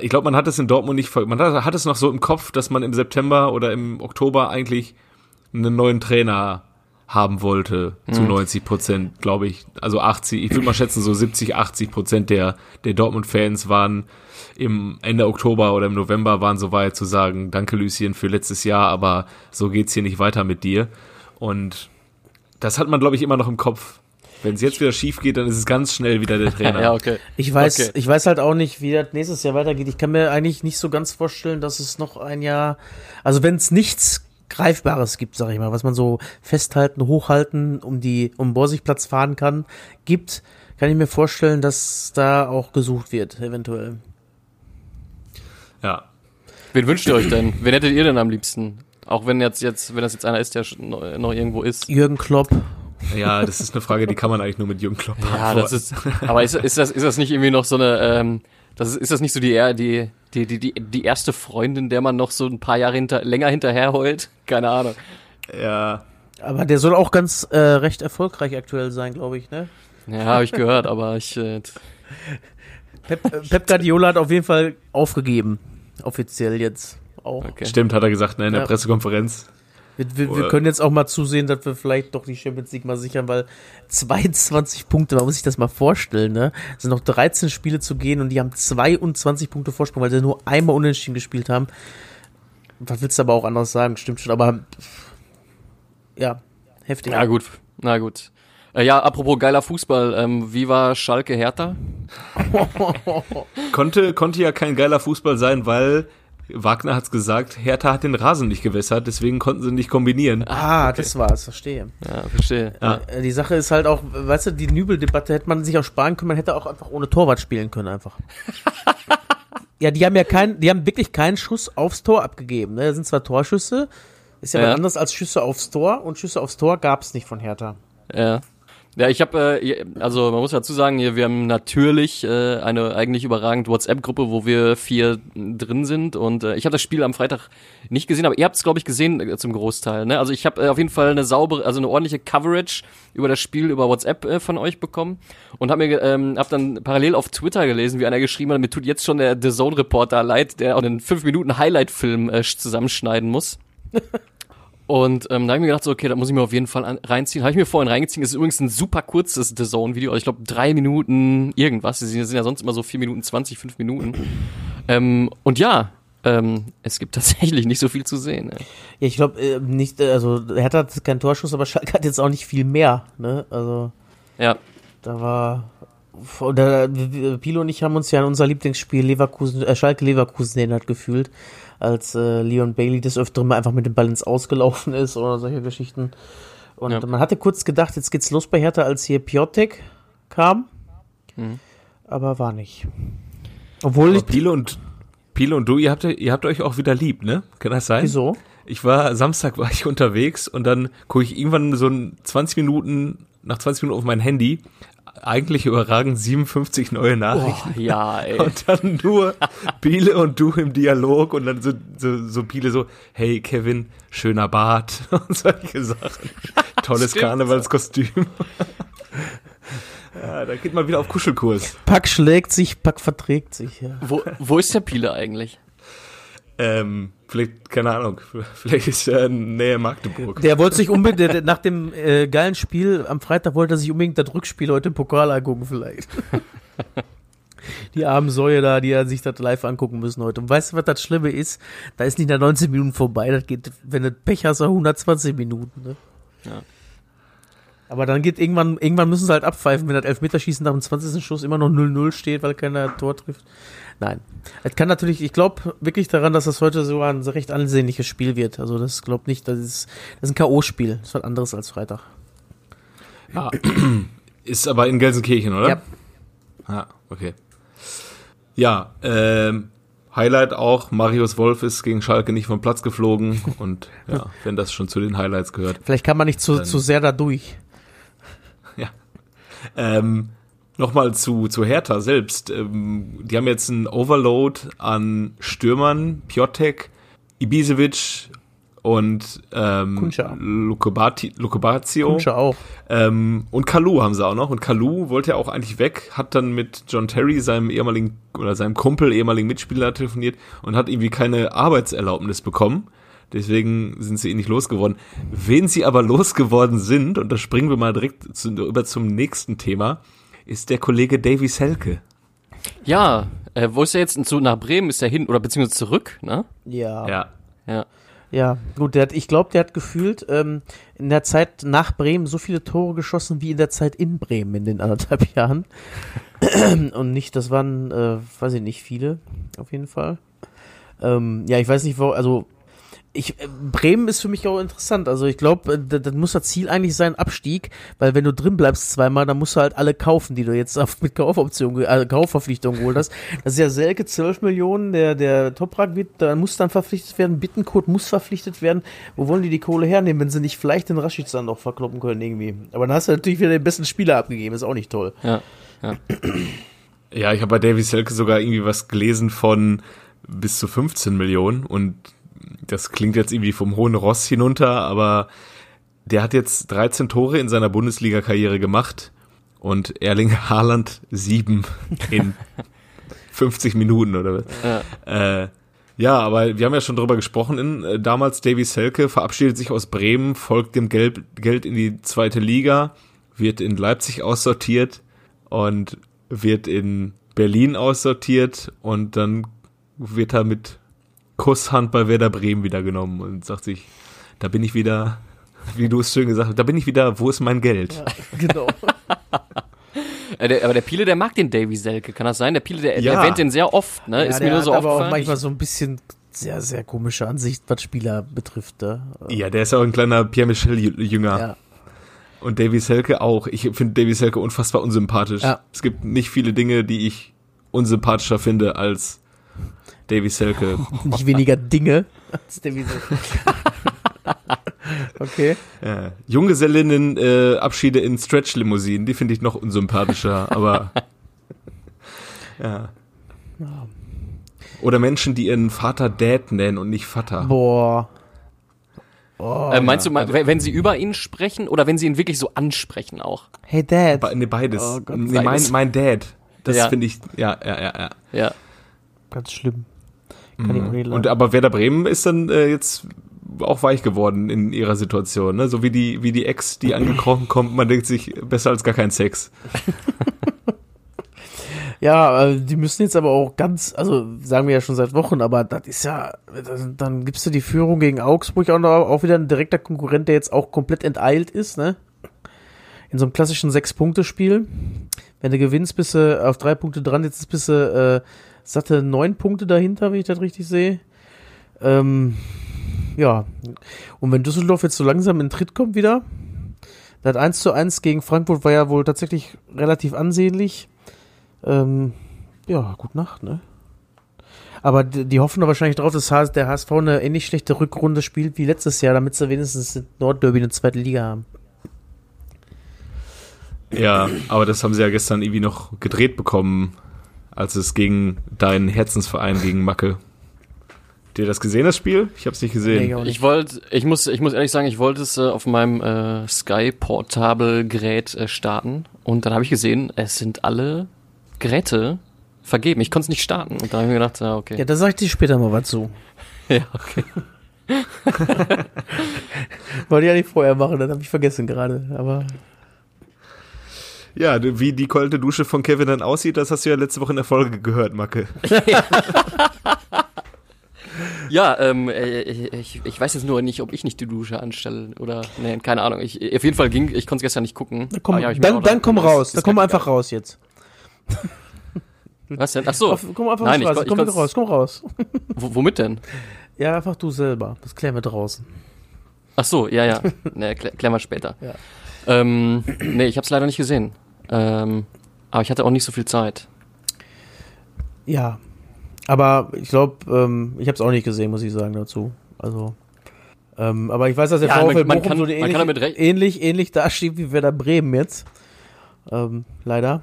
ich glaube, man hat es in Dortmund nicht, man hat, hat es noch so im Kopf, dass man im September oder im Oktober eigentlich einen neuen Trainer haben wollte, zu 90 mhm. Prozent, glaube ich. Also 80, ich würde mal schätzen, so 70, 80 Prozent der, der Dortmund-Fans waren im Ende Oktober oder im November waren so weit zu sagen, danke Lucien für letztes Jahr, aber so geht's hier nicht weiter mit dir. Und das hat man, glaube ich, immer noch im Kopf. Wenn es jetzt wieder schief geht, dann ist es ganz schnell wieder der Trainer. ja, okay. Ich weiß, okay. ich weiß halt auch nicht, wie das nächstes Jahr weitergeht. Ich kann mir eigentlich nicht so ganz vorstellen, dass es noch ein Jahr, also wenn es nichts Greifbares gibt, sag ich mal, was man so festhalten, hochhalten, um die, um Borsigplatz fahren kann, gibt, kann ich mir vorstellen, dass da auch gesucht wird, eventuell. Ja. Wen wünscht ihr euch denn? Wen hättet ihr denn am liebsten? Auch wenn jetzt, jetzt, wenn das jetzt einer ist, der noch irgendwo ist. Jürgen Klopp. Ja, das ist eine Frage, die kann man eigentlich nur mit Jürgen Klopp Ja, das ist, aber ist, ist das, ist das nicht irgendwie noch so eine, ähm, das ist, ist das nicht so die, die, die, die, die, die erste Freundin, der man noch so ein paar Jahre hinter, länger hinterher heult? Keine Ahnung. Ja. Aber der soll auch ganz äh, recht erfolgreich aktuell sein, glaube ich, ne? Ja, habe ich gehört, aber ich. Äh, Pep, äh, Pep Guardiola hat auf jeden Fall aufgegeben. Offiziell jetzt auch. Okay. Stimmt, hat er gesagt, ne, in der Ja. Pressekonferenz. Wir, wir, wir können jetzt auch mal zusehen, dass wir vielleicht doch die Champions League mal sichern, weil 22 Punkte, man muss sich das mal vorstellen, ne? Es sind noch 13 Spiele zu gehen und die haben 22 Punkte Vorsprung, weil sie nur einmal unentschieden gespielt haben. Was willst du aber auch anders sagen? Stimmt schon, aber ja, heftig. Na gut, na gut. Äh, ja, apropos geiler Fußball, ähm, wie war Schalke Hertha? Konnte, konnte ja kein geiler Fußball sein, weil Wagner hat's gesagt, Hertha hat den Rasen nicht gewässert, deswegen konnten sie nicht kombinieren. Ah, das war's, verstehe. Ja, verstehe. Ja. Äh, Die Sache ist halt auch, weißt du, die Nübel-Debatte hätte man sich auch sparen können, man hätte auch einfach ohne Torwart spielen können, einfach. ja, die haben ja keinen, die haben wirklich keinen Schuss aufs Tor abgegeben, ne? Das sind zwar Torschüsse, ist ja, Ja. was anderes als Schüsse aufs Tor und Schüsse aufs Tor gab's nicht von Hertha. Ja. Ja, ich habe, äh, also man muss dazu sagen, wir haben natürlich äh, eine eigentlich überragend WhatsApp-Gruppe, wo wir vier drin sind und äh, ich habe das Spiel am Freitag nicht gesehen, aber ihr habt es, glaube ich, gesehen äh, zum Großteil. Ne? Also ich habe äh, auf jeden Fall eine saubere, also eine ordentliche Coverage über das Spiel über WhatsApp äh, von euch bekommen und habe mir, ähm, hab dann parallel auf Twitter gelesen, wie einer geschrieben hat, mir tut jetzt schon der The Zone Reporter leid, der auch einen 5 Minuten Highlight-Film äh, zusammenschneiden muss. Und ähm, da habe ich mir gedacht, so, okay, da muss ich mir auf jeden Fall an, reinziehen. Habe ich mir vorhin reingezogen. Es ist übrigens ein super kurzes The Zone-Video. Also ich glaube, drei Minuten irgendwas. Die sind ja sonst immer so vier Minuten zwanzig, fünf Minuten. ähm, und ja, ähm, es gibt tatsächlich nicht so viel zu sehen. Ne? Ja, ich glaube, äh, nicht, äh, also Hertha hat keinen Torschuss, aber Schalke hat jetzt auch nicht viel mehr, ne? Also, Ja, da war, oder, Pilo und ich haben uns ja an unser Lieblingsspiel Leverkusen, äh, Schalke Leverkusen erinnert gefühlt, als äh, Leon Bailey des Öfteren mal einfach mit dem Ball ins Ausgelaufen ist oder solche Geschichten. Und Ja. man hatte kurz gedacht, jetzt geht's los bei Hertha, als hier Piotek kam, Mhm. aber war nicht. Obwohl Aber ich, Pile und, Pile und du, ihr habt, ihr habt euch auch wieder lieb, ne? Kann das sein? wieso? Ich war, Samstag war ich unterwegs und dann gucke ich irgendwann so ein 20 Minuten, nach 20 Minuten auf mein Handy, eigentlich überragend 57 neue Nachrichten. oh, ja, ey. Und dann nur Biele und du im Dialog und dann so, so, so Biele so, hey Kevin, schöner Bart und solche Sachen. Tolles Stimmt. Karnevalskostüm. ja, da geht man wieder auf Kuschelkurs. Pack schlägt sich, Pack verträgt sich, ja. Wo, wo ist der Pile eigentlich? Ähm, vielleicht, keine Ahnung, vielleicht ist er in Nähe Magdeburg. Der wollte sich unbedingt, nach dem äh, geilen Spiel am Freitag wollte er sich unbedingt das Rückspiel heute im Pokal angucken, vielleicht. Die armen Säue da, die sich das live angucken müssen heute. Und weißt du, was das Schlimme ist? Da ist nicht nach 19 Minuten vorbei, das geht, wenn du Pech hast, auch 120 Minuten, ne? Ja. Aber dann geht irgendwann, irgendwann müssen sie halt abpfeifen, wenn das Elfmeterschießen nach dem 20. Schuss immer noch 0-0 steht, weil keiner Tor trifft. Nein. Es kann natürlich, ich glaube wirklich daran, dass das heute sogar ein recht ansehnliches Spiel wird. Also das glaubt nicht, das ist, das ist ein K.O.-Spiel. Das ist was anderes als Freitag. Ja. Ist aber in Gelsenkirchen, oder? Ja. Ah, okay. Ja, ähm, Highlight auch, Marius Wolf ist gegen Schalke nicht vom Platz geflogen und ja, wenn das schon zu den Highlights gehört. Vielleicht kann man nicht zu, zu sehr da durch. Ja. Ähm, Nochmal zu, zu Hertha selbst. Ähm, die haben jetzt einen Overload an Stürmern, Piotek, Ibisevic und ähm, Kuncha. Lukobati, Lukobatio. Kunsche auch. Ähm, und Kalu haben sie auch noch. Und Kalu wollte ja auch eigentlich weg, hat dann mit John Terry, seinem ehemaligen oder seinem Kumpel, ehemaligen Mitspieler telefoniert und hat irgendwie keine Arbeitserlaubnis bekommen. Deswegen sind sie ihn nicht losgeworden. Wen sie aber losgeworden sind, und da springen wir mal direkt zu, über zum nächsten Thema, ist der Kollege Davy Selke. Ja, äh, wo ist er jetzt? Zu, nach Bremen ist er hin oder beziehungsweise zurück, ne? Ja. Ja. Ja. Ja, gut, der hat, ich glaube, der hat gefühlt ähm, in der Zeit nach Bremen so viele Tore geschossen wie in der Zeit in Bremen in den anderthalb Jahren. Und nicht, das waren, äh, weiß ich nicht, viele, auf jeden Fall. Ähm, ja, ich weiß nicht, wo, also ich, äh, Bremen ist für mich auch interessant. Also ich glaube, das, das muss das Ziel eigentlich sein, Abstieg, weil wenn du drin bleibst zweimal, dann musst du halt alle kaufen, die du jetzt auf, mit Kaufoption, ge- äh, Kaufverpflichtung geholt hast. Das ist ja Selke 12 Millionen, der, der Toprak wird, da muss dann verpflichtet werden, Bittenkurt muss verpflichtet werden. Wo wollen die die Kohle hernehmen, wenn sie nicht vielleicht den Rashic dann noch verkloppen können irgendwie? Aber dann hast du natürlich wieder den besten Spieler abgegeben, ist auch nicht toll. Ja. Ja. Ja, ich habe bei Davy Selke sogar irgendwie was gelesen von bis zu 15 Millionen und das klingt jetzt irgendwie vom hohen Ross hinunter, aber der hat jetzt 13 Tore in seiner Bundesliga-Karriere gemacht und Erling Haaland sieben in 50 Minuten oder was. Ja. Äh, ja, aber wir haben ja schon drüber gesprochen. In, äh, damals Davy Selke verabschiedet sich aus Bremen, folgt dem Geld, Geld in die zweite Liga, wird in Leipzig aussortiert und wird in Berlin aussortiert und dann wird er mit Kusshand bei Werder Bremen wieder genommen und sagt sich, da bin ich wieder, wie du es schön gesagt hast, da bin ich wieder, wo ist mein Geld? Genau. Äh, der, aber der Piele, der mag den Davy Selke, kann das sein? Der Piele, der, der Ja. erwähnt den sehr oft, ne? Ja, ist der mir nur so hat aber auch manchmal so ein bisschen sehr, sehr komische Ansicht, was Spieler betrifft. Da. Ja, der ist ja auch ein kleiner Pierre Michel Jünger. Ja. Und Davy Selke auch. Ich finde Davy Selke unfassbar unsympathisch. Ja. Es gibt nicht viele Dinge, die ich unsympathischer finde als Davy Selke. Nicht weniger Dinge als der Wiese. okay. Ja. Junggesellinnen äh, Abschiede in Stretch-Limousinen, die finde ich noch unsympathischer, aber ja. Oder Menschen, die ihren Vater Dad nennen und nicht Vater. Boah. Oh, äh, meinst du, mal, wenn sie über ihn sprechen oder wenn sie ihn wirklich so ansprechen auch? Hey Dad. Be nee, beides. Oh Gott, nee, mein, mein Dad. Das Ja. finde ich, ja, ja, ja, ja. Ja. Ganz schlimm. Kann ich Mhm. Und leiden. aber Werder Bremen ist dann äh, jetzt auch weich geworden in ihrer Situation, ne? So wie die, wie die Ex, die angekrochen kommt, man denkt sich, besser als gar kein Sex. Ja, äh, die müssen jetzt aber auch ganz, also sagen wir ja schon seit Wochen, aber das ist ja, dann, dann gibst du die Führung gegen Augsburg auch noch, auch wieder ein direkter Konkurrent, der jetzt auch komplett enteilt ist, ne? In so einem klassischen Sechs-Punkte-Spiel. Wenn du gewinnst, bist du auf drei Punkte dran, jetzt bist du äh, satte neun Punkte dahinter, wenn ich das richtig sehe. Ähm, ja. Und wenn Düsseldorf jetzt so langsam in Tritt kommt wieder, das 1 zu 1 gegen Frankfurt war ja wohl tatsächlich relativ ansehnlich. Ähm, ja, gut Nacht, ne? Aber die, die hoffen doch wahrscheinlich drauf, dass der HSV eine ähnlich schlechte Rückrunde spielt wie letztes Jahr, damit sie wenigstens das Nordderby eine zweite Liga haben. Ja, aber das haben sie ja gestern irgendwie noch gedreht bekommen, als es gegen deinen Herzensverein gegen Macke. Habt ihr das gesehen, das Spiel? Ich habe es nicht gesehen. Nee. Ich wollte, ich muss, ich muss ehrlich sagen, ich wollte es äh, auf meinem äh, Sky Portable Gerät äh, starten und dann habe ich gesehen, es sind alle Geräte vergeben. Ich konnte es nicht starten und da habe ich mir gedacht, ja okay. Ja, da sag ich dir später mal was zu. Ja, okay. Wollte ich ja nicht vorher machen, das habe ich vergessen gerade. Aber Ja, wie die kalte Dusche von Kevin dann aussieht, das hast du ja letzte Woche in der Folge gehört, Macke. Ja, ähm, äh, ich, ich weiß jetzt nur nicht, ob ich nicht die Dusche anstelle oder nee, keine Ahnung. Ich, auf jeden Fall ging, ich konnte es gestern nicht gucken. dann komm, Aber ja, ich dann, auch dann komm raus, dann komm einfach raus jetzt. Was denn? Ach so. Auf, komm einfach Nein, ich raus, ich komm konnt's- raus, komm raus. W womit denn? Ja, einfach du selber. Das klären wir draußen. Ach so, ja, ja. Ne, klär, klären wir später. Ja. Ähm, nee, ich habe es leider nicht gesehen. Ähm, aber ich hatte auch nicht so viel Zeit. Ja. Aber ich glaube, ähm, ich habe es auch nicht gesehen, muss ich sagen dazu. Also. Ähm, aber ich weiß, dass der Ja, man- VfL man Bochum kann- so man ähnlich, ähnlich, ähnlich dasteht wie Werder Bremen jetzt. Ähm, leider.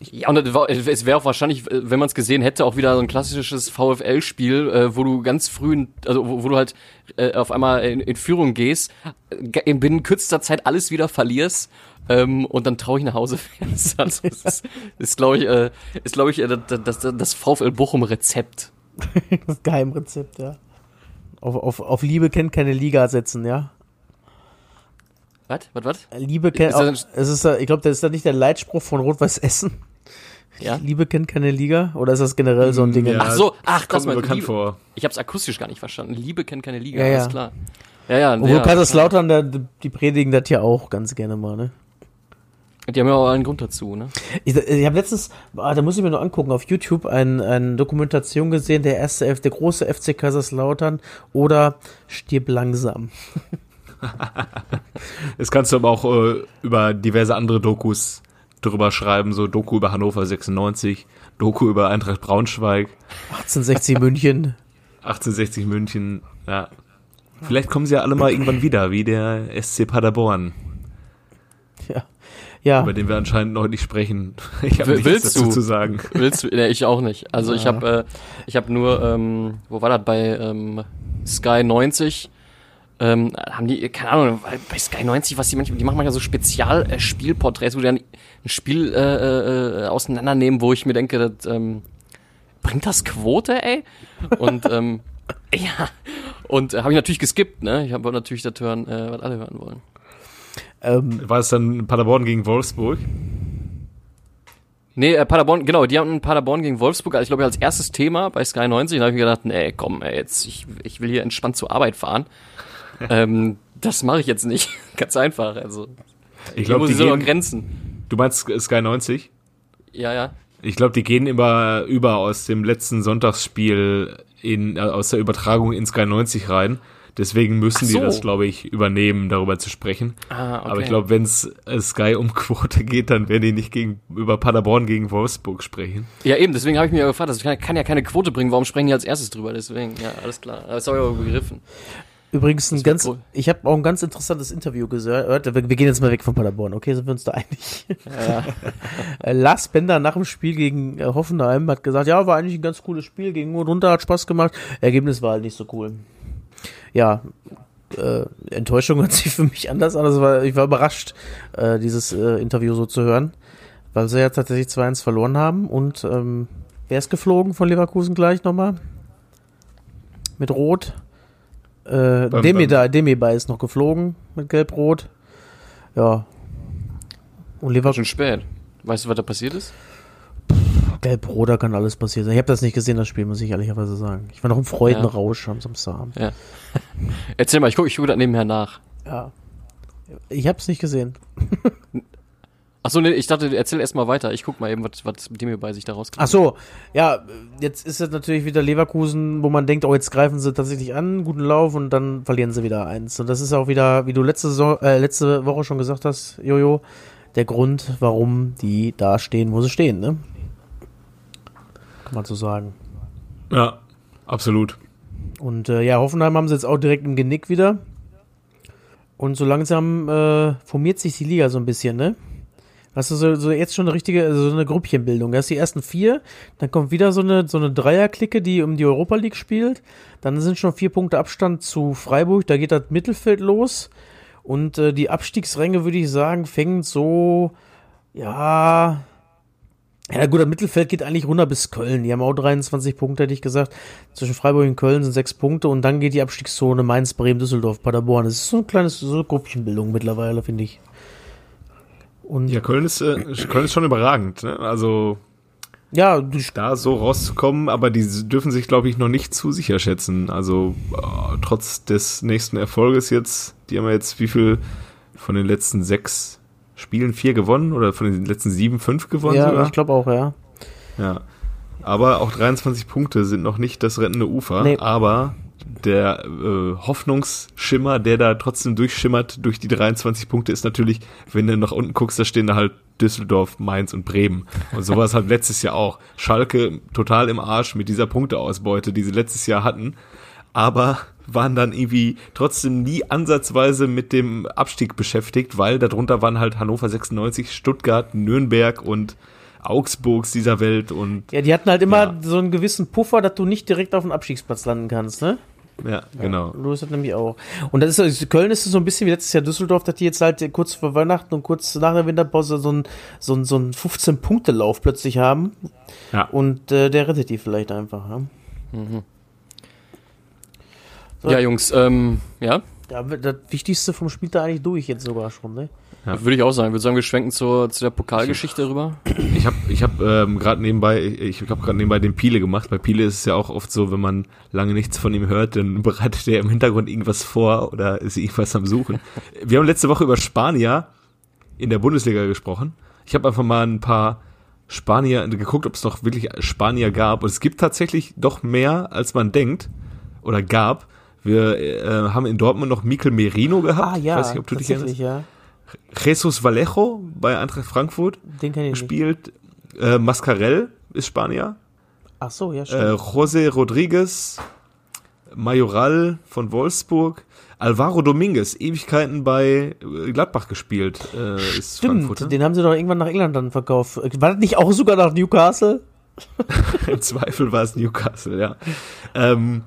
Ja, und es wäre auch wahrscheinlich, äh, wenn man es gesehen hätte, auch wieder so ein klassisches VfL-Spiel, äh, wo du ganz früh, in- also wo, wo du halt äh, auf einmal in, in Führung gehst, in binnen kürzester Zeit alles wieder verlierst ähm, und dann traurig nach Hause fährst. Also das ist, ist glaube ich, äh, ist glaube ich äh, das, das, das VfL Bochum-Rezept. Das Geheimrezept, ja. Auf, auf, auf Liebe kennt keine Liga setzen, ja. Was? Was? Was? Liebe kennt, es ist, ich glaube, das ist da nicht der Leitspruch von Rot-Weiß Essen. Ja? Liebe kennt keine Liga? Oder ist das generell so ein Ding? Ja. Ach so, ach, das Kommt mir war bekannt Liebe. vor. Ich habe es akustisch gar nicht verstanden. Liebe kennt keine Liga, Ja, ja. alles klar. Ja, ja. Obwohl ja, Kaiserslautern, der, die predigen das ja auch ganz gerne mal, ne? Die haben ja auch einen Grund dazu, ne? Ich, ich habe letztens, ah, da muss ich mir noch angucken, auf YouTube ein, eine Dokumentation gesehen, der erste, F- der große FC Kaiserslautern oder Stirb langsam. Das kannst du aber auch äh, über diverse andere Dokus drüber schreiben, so Doku über Hannover 96, Doku über Eintracht Braunschweig, 1860 München. 1860 München, ja. Vielleicht kommen sie ja alle mal irgendwann wieder, wie der SC Paderborn, Ja. Ja. über den wir anscheinend noch nicht sprechen. Ich habe nichts willst dazu du? zu sagen. Willst du? Nee, ich auch nicht. Also ich Ja. habe äh, ich habe nur, ähm, wo war das bei ähm, Sky 90? Ähm, haben die, keine Ahnung, weil bei Sky 90, was die manchmal, die machen manchmal so Spezial-Spielporträts, wo die dann ein Spiel äh, äh, auseinandernehmen, wo ich mir denke, das, ähm, bringt das Quote, ey? Und ähm, ja, und äh, habe ich natürlich geskippt, ne? Ich habe natürlich das hören, äh, was alle hören wollen. Ähm, War es dann Paderborn gegen Wolfsburg? Nee, äh, Paderborn, genau, die haben Paderborn gegen Wolfsburg, also ich glaube als erstes Thema bei Sky 90, da habe ich mir gedacht, ey, komm, ey, jetzt, ich, ich will hier entspannt zur Arbeit fahren. Ähm, das mache ich jetzt nicht. Ganz einfach, also. Ich glaube, die so gehen, Grenzen. du meinst Sky 90? Ja, ja. Ich glaube, die gehen immer über aus dem letzten Sonntagsspiel in, äh, aus der Übertragung in Sky 90 rein. Deswegen müssen Ach die so. das, glaube ich, übernehmen, darüber zu sprechen. Ah, okay. Aber ich glaube, wenn es äh, Sky um Quote geht, dann werden die nicht gegen, über Paderborn gegen Wolfsburg sprechen. Ja, eben, deswegen habe ich mir gefragt, das kann, kann ja keine Quote bringen, warum sprechen die als erstes drüber? Deswegen, ja, alles klar. Das habe ich aber begriffen. Übrigens ein ganz, cool. ich habe auch ein ganz interessantes Interview gehört. Wir, wir gehen jetzt mal weg von Paderborn, okay? Sind wir uns da einig? Ja, Äh, Lars Bender nach dem Spiel gegen äh, Hoffenheim hat gesagt, ja, war eigentlich ein ganz cooles Spiel, ging gut runter, hat Spaß gemacht. Ergebnis war halt nicht so cool. Ja, äh, Enttäuschung hört sich für mich anders an. Also war, ich war überrascht, äh, dieses äh, Interview so zu hören, weil sie ja tatsächlich 2-1 verloren haben. Und ähm, wer ist geflogen von Leverkusen gleich nochmal? Mit Rot. Äh, Beim- Demir, Demirbay ist noch geflogen mit Gelb-Rot. Ja. Und war Leverkusen. schon spät. Weißt du, was da passiert ist? Gelb-Rot, da kann alles passieren sein. Ich habe das nicht gesehen, das Spiel, muss ich ehrlicherweise sagen. Ich war noch im Freudenrausch am Samstagabend. Ja. Erzähl mal, ich gucke ich guck das nebenher nach. Ja. Ich habe es nicht gesehen. Achso, nee, ich dachte, erzähl erst mal weiter. Ich guck mal eben, was, was mit dem hier bei sich da rauskriegt. Ach so, ja, jetzt ist es natürlich wieder Leverkusen, wo man denkt, oh, jetzt greifen sie tatsächlich an, guten Lauf und dann verlieren sie wieder eins. Und das ist auch wieder, wie du letzte, Saison, äh, letzte Woche schon gesagt hast, Jojo, der Grund, warum die da stehen, wo sie stehen, ne? Kann man so sagen. Ja, absolut. Und äh, ja, Hoffenheim haben sie jetzt auch direkt im Genick wieder. Und so langsam äh, formiert sich die Liga so ein bisschen, ne? Hast du so, so jetzt schon eine richtige, also so eine Gruppchenbildung. Da ist die ersten vier, dann kommt wieder so eine, so eine Dreierklicke, die um die Europa League spielt. Dann sind schon vier Punkte Abstand zu Freiburg, da geht das Mittelfeld los. Und äh, die Abstiegsränge, würde ich sagen, fängt so, ja, ja gut, das Mittelfeld geht eigentlich runter bis Köln. Die haben auch 23 Punkte, hätte ich gesagt. Zwischen Freiburg und Köln sind sechs Punkte und dann geht die Abstiegszone Mainz, Bremen, Düsseldorf, Paderborn. Das ist so ein kleines so Gruppchenbildung mittlerweile, finde ich. Und Ja, ja, Köln ist, äh, Köln ist schon überragend. Ne? Also du, da so rauszukommen, aber die dürfen sich, glaube ich, noch nicht zu sicher schätzen. Also äh, trotz des nächsten Erfolges jetzt, die haben ja jetzt wie viel von den letzten sechs Spielen vier gewonnen oder von den letzten sieben fünf gewonnen ja, sogar? ich glaube auch, ja. Ja. Aber auch 23 Punkte sind noch nicht das rettende Ufer. Nee. Aber der äh, Hoffnungsschimmer, der da trotzdem durchschimmert durch die 23 Punkte, ist natürlich, wenn du nach unten guckst, da stehen da halt Düsseldorf, Mainz und Bremen. Und so war es halt letztes Jahr auch. Schalke total im Arsch mit dieser Punkteausbeute, die sie letztes Jahr hatten. Aber waren dann irgendwie trotzdem nie ansatzweise mit dem Abstieg beschäftigt, weil darunter waren halt Hannover 96, Stuttgart, Nürnberg und Augsburgs dieser Welt und Ja, die hatten halt immer Ja. so einen gewissen Puffer, dass du nicht direkt auf den Abstiegsplatz landen kannst, ne? Ja, genau. Du ist das nämlich auch. Und das ist Köln ist so ein bisschen wie letztes Jahr Düsseldorf, dass die jetzt halt kurz vor Weihnachten und kurz nach der Winterpause so ein so ein, so ein 15 Punkte Lauf plötzlich haben Ja. und äh, der rettet die vielleicht einfach, ja? So. Ja, Jungs, ähm, ja, Ja, das Wichtigste vom Spiel da eigentlich durch jetzt sogar schon, ne? Ja. würde ich auch sagen. Ich würde sagen, wir schwenken zur, zu der Pokalgeschichte rüber. Ich habe ich hab, ähm, gerade nebenbei, ich habe gerade nebenbei den Piele gemacht. Bei Piele ist es ja auch oft so, wenn man lange nichts von ihm hört, dann bereitet er im Hintergrund irgendwas vor oder ist irgendwas am Suchen. Wir haben letzte Woche über Spanier in der Bundesliga gesprochen. Ich habe einfach mal ein paar Spanier geguckt, ob es noch wirklich Spanier gab. Und es gibt tatsächlich doch mehr, als man denkt oder gab. Wir äh, haben in Dortmund noch Mikel Merino gehabt. Ah ja, ich weiß nicht, ob du dich erinnerst. tatsächlich, ja. Jesus Vallejo bei Eintracht Frankfurt Den ich nicht. gespielt. Äh, Mascarell ist Spanier. Ach so, ja, Äh, stimmt. José Rodriguez, Majoral von Wolfsburg. Alvaro Dominguez, Ewigkeiten bei äh, Gladbach gespielt, äh, ist. Stimmt, den haben sie doch irgendwann nach England dann verkauft. War das nicht auch sogar nach Newcastle? Im Zweifel war es Newcastle, ja. Ähm,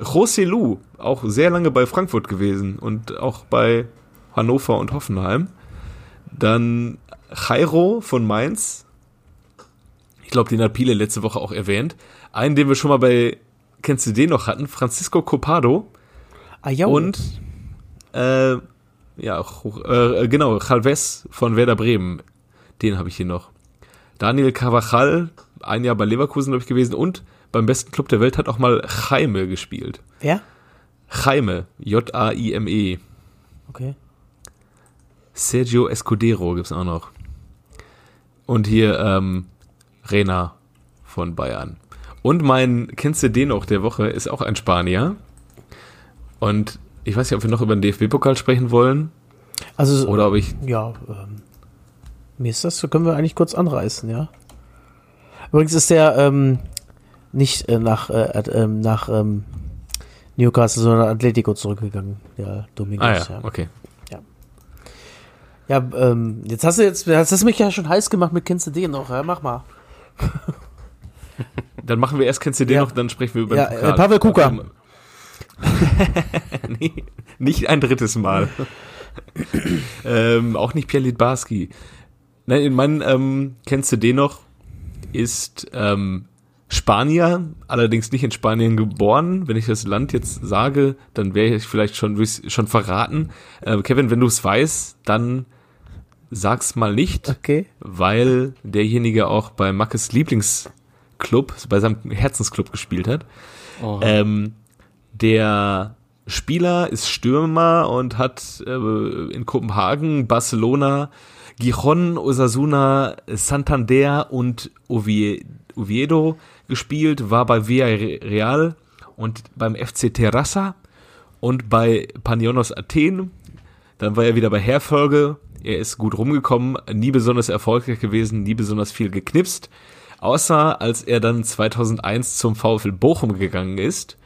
José Lu, auch sehr lange bei Frankfurt gewesen und auch bei Hannover und Hoffenheim. Dann Jairo von Mainz. Ich glaube, den hat Pile letzte Woche auch erwähnt. Einen, den wir schon mal bei Kennst du den noch hatten? Francisco Copado. Ah, ja. Und äh, ja, äh, genau, Chalves von Werder Bremen. Den habe ich hier noch. Daniel Carvajal, ein Jahr bei Leverkusen, glaube ich, gewesen. Und beim besten Club der Welt hat auch mal Jaime gespielt. Wer? Jaime, J-A-I-M-E. Okay. Sergio Escudero gibt's auch noch. Und hier ähm, Rena von Bayern. Und mein Kennst du den auch der Woche ist auch ein Spanier. Und ich weiß nicht, ob wir noch über den DFB-Pokal sprechen wollen. Also, Oder ob ich. ja, ähm, mir ist das, so können wir eigentlich kurz anreißen, ja. Übrigens ist der ähm, nicht äh, nach, äh, äh, nach ähm, Newcastle, sondern Atletico zurückgegangen, der Domingos. Ah ja, okay. Ja, ähm, jetzt hast du jetzt, jetzt hast du mich ja schon heiß gemacht mit kennst du den noch, ja? Mach mal. Dann machen wir erst Kennst du den Ja. noch, dann sprechen wir über Ja, äh, Pavel Kuka. nee, nicht ein drittes Mal. ähm, auch nicht Pierre Lidbarski. Nein, mein ähm, Kennst du den noch ist ähm, Spanier, allerdings nicht in Spanien geboren. Wenn ich das Land jetzt sage, dann wäre ich vielleicht schon, schon verraten. Äh, Kevin, wenn du es weißt, dann sag's mal nicht Okay. weil derjenige auch bei Mackes Lieblingsclub, bei seinem Herzensclub gespielt hat. Oh. Ähm, der Spieler ist Stürmer und hat äh, in Kopenhagen, Barcelona, Gijon, Osasuna, Santander und Ovie- Oviedo gespielt, war bei Villarreal und beim FC Terrassa und bei Panionos Athen. Dann war er wieder bei Herfolge. Er ist gut rumgekommen, nie besonders erfolgreich gewesen, nie besonders viel geknipst. Außer als er dann 2001 zum VfL Bochum gegangen ist.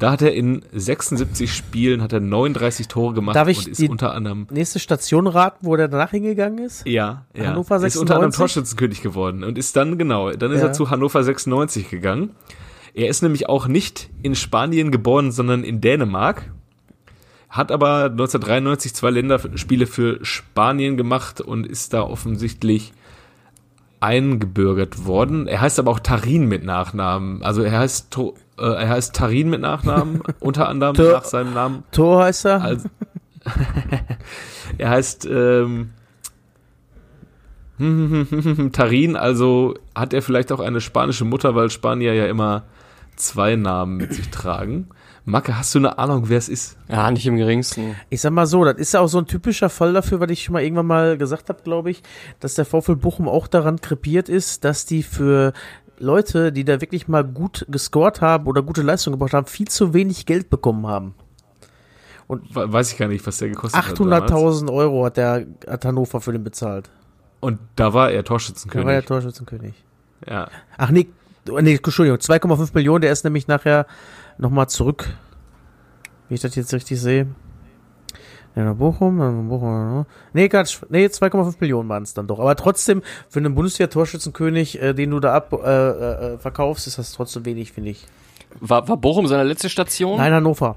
Da hat er in 76 Spielen hat er 39 Tore gemacht Darf ich und ist die- unter anderem Nächste Station raten, wo der danach hingegangen ist? ja, ja. Hannover Ist unter anderem 96? Torschützenkönig geworden und ist dann, genau, dann ist Ja. er zu Hannover 96 gegangen. Er ist nämlich auch nicht in Spanien geboren, sondern in Dänemark. Hat aber 1993 zwei Länderspiele für Spanien gemacht und ist da offensichtlich eingebürgert worden. Er heißt aber auch Tarin mit Nachnamen. Also er heißt, To- äh, er heißt Tarin mit Nachnamen, unter anderem To- nach seinem Namen. Tor heißt er? Also, er heißt ähm, Tarin, also hat er vielleicht auch eine spanische Mutter, weil Spanier ja immer zwei Namen mit sich tragen. Macke, hast du eine Ahnung, wer es ist? Ja, nicht im geringsten. Ich sag mal so, das ist ja auch so ein typischer Fall dafür, was ich schon mal irgendwann mal gesagt habe, glaube ich, dass der VfL Bochum auch daran krepiert ist, dass die für Leute, die da wirklich mal gut gescored haben oder gute Leistung gebracht haben, viel zu wenig Geld bekommen haben. We- Weiß ich gar nicht, was der gekostet hat. damals. 800.000 Euro hat der hat Hannover für den bezahlt. Und da war er Da war Torschützenkönig. Torschützenkönig. Ja. Ach nee, nee, Entschuldigung, 2,5 Millionen, der ist nämlich nachher nochmal zurück. Wie ich das jetzt richtig sehe. Ja, Bochum, Bochum. Nee, Quatsch, nee, 2,5 Millionen waren es dann doch. Aber trotzdem, für einen Bundeswehr-Torschützenkönig, äh, den du da ab äh, äh, verkaufst, ist das trotzdem wenig, finde ich. War, war Bochum seine letzte Station? Nein, Hannover.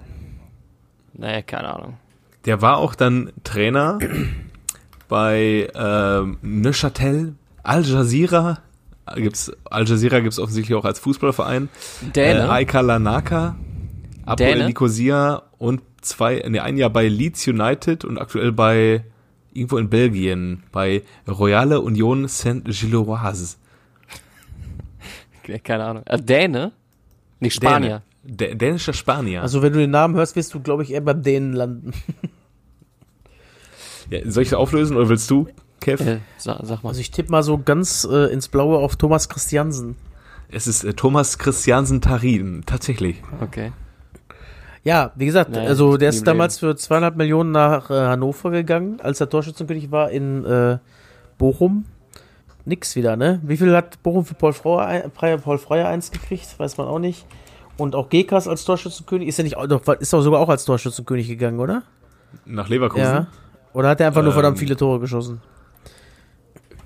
Nee, keine Ahnung. Der war auch dann Trainer bei ähm, Neuchâtel, Al Jazeera. Gibt's, Al Jazeera gibt's offensichtlich auch als Fußballverein. Däne? Äh, Aika Lanaka, Apoel Däne? Nicosia und zwei, nee, ein Jahr bei Leeds United und aktuell bei irgendwo in Belgien, bei Royale Union Saint-Gilloise. Keine Ahnung. Äh, Däne? Nee, Spanier. Dä dänischer Spanier. Also, wenn du den Namen hörst, wirst du, glaube ich, eher beim Dänen landen. ja, soll ich auflösen oder willst du, Kev? Äh, sag, sag mal. Also, ich tippe mal so ganz äh, ins Blaue auf Thomas Christiansen. Es ist äh, Thomas Christiansen Tarin, tatsächlich. Okay. Ja, wie gesagt, Naja, also der ist damals für zweieinhalb Millionen nach äh, Hannover gegangen, als er Torschützenkönig war in äh, Bochum. Nix wieder, ne? Wie viel hat Bochum für Paul Freuer, ein- Freier- Paul Freuer eins gekriegt? Weiß man auch nicht. Und auch Gekas als Torschützenkönig. Ist er nicht, ist doch sogar auch als Torschützenkönig gegangen, oder? Nach Leverkusen? Ja. Oder hat er einfach nur Ähm, verdammt viele Tore geschossen?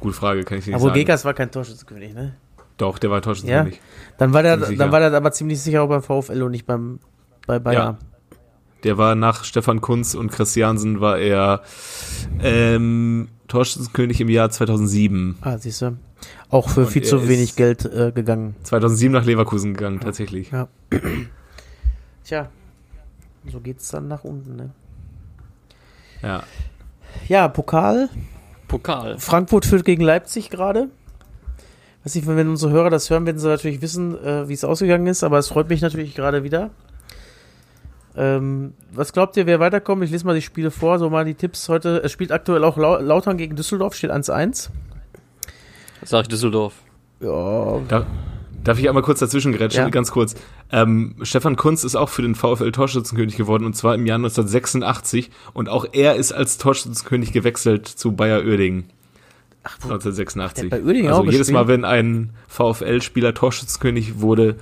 Gute Frage, kann ich nicht Obwohl sagen. Gekas war kein Torschützenkönig, ne? Doch, der war Torschützenkönig. Dann war der, dann war der aber ziemlich sicher auch beim VfL und nicht beim bei Bayern. Der war nach Stefan Kunz und Christiansen war er ähm, Torschützenkönig im Jahr 2007. Ah, siehst du. Auch für Und viel zu wenig Geld äh, gegangen. 2007 nach Leverkusen gegangen, tatsächlich. Ja. Tja, so geht's dann nach unten, ne? Ja. Ja, Pokal. Pokal. Frankfurt führt gegen Leipzig gerade. Weiß nicht, wenn unsere Hörer das hören, werden sie natürlich wissen, äh, wie es ausgegangen ist, aber es freut mich natürlich gerade wieder. Ähm, was glaubt ihr, wer weiterkommt? Ich lese mal die Spiele vor, so mal die Tipps heute. Es spielt aktuell auch Lau Lautern gegen Düsseldorf, steht 1-1. Sag ich Düsseldorf. Ja, Da, darf ich einmal kurz dazwischen gerätschen? Ja. Ganz kurz. Ähm, Stefan Kunz ist auch für den VfL Torschützenkönig geworden und zwar im Jahr 1986 und auch er ist als Torschützenkönig gewechselt zu Bayer Oerdingen. Ach, wo- 1986. der hat bei Uerdingen also auch jedes gespielt? Mal, wenn ein VfL-Spieler Torschützenkönig wurde,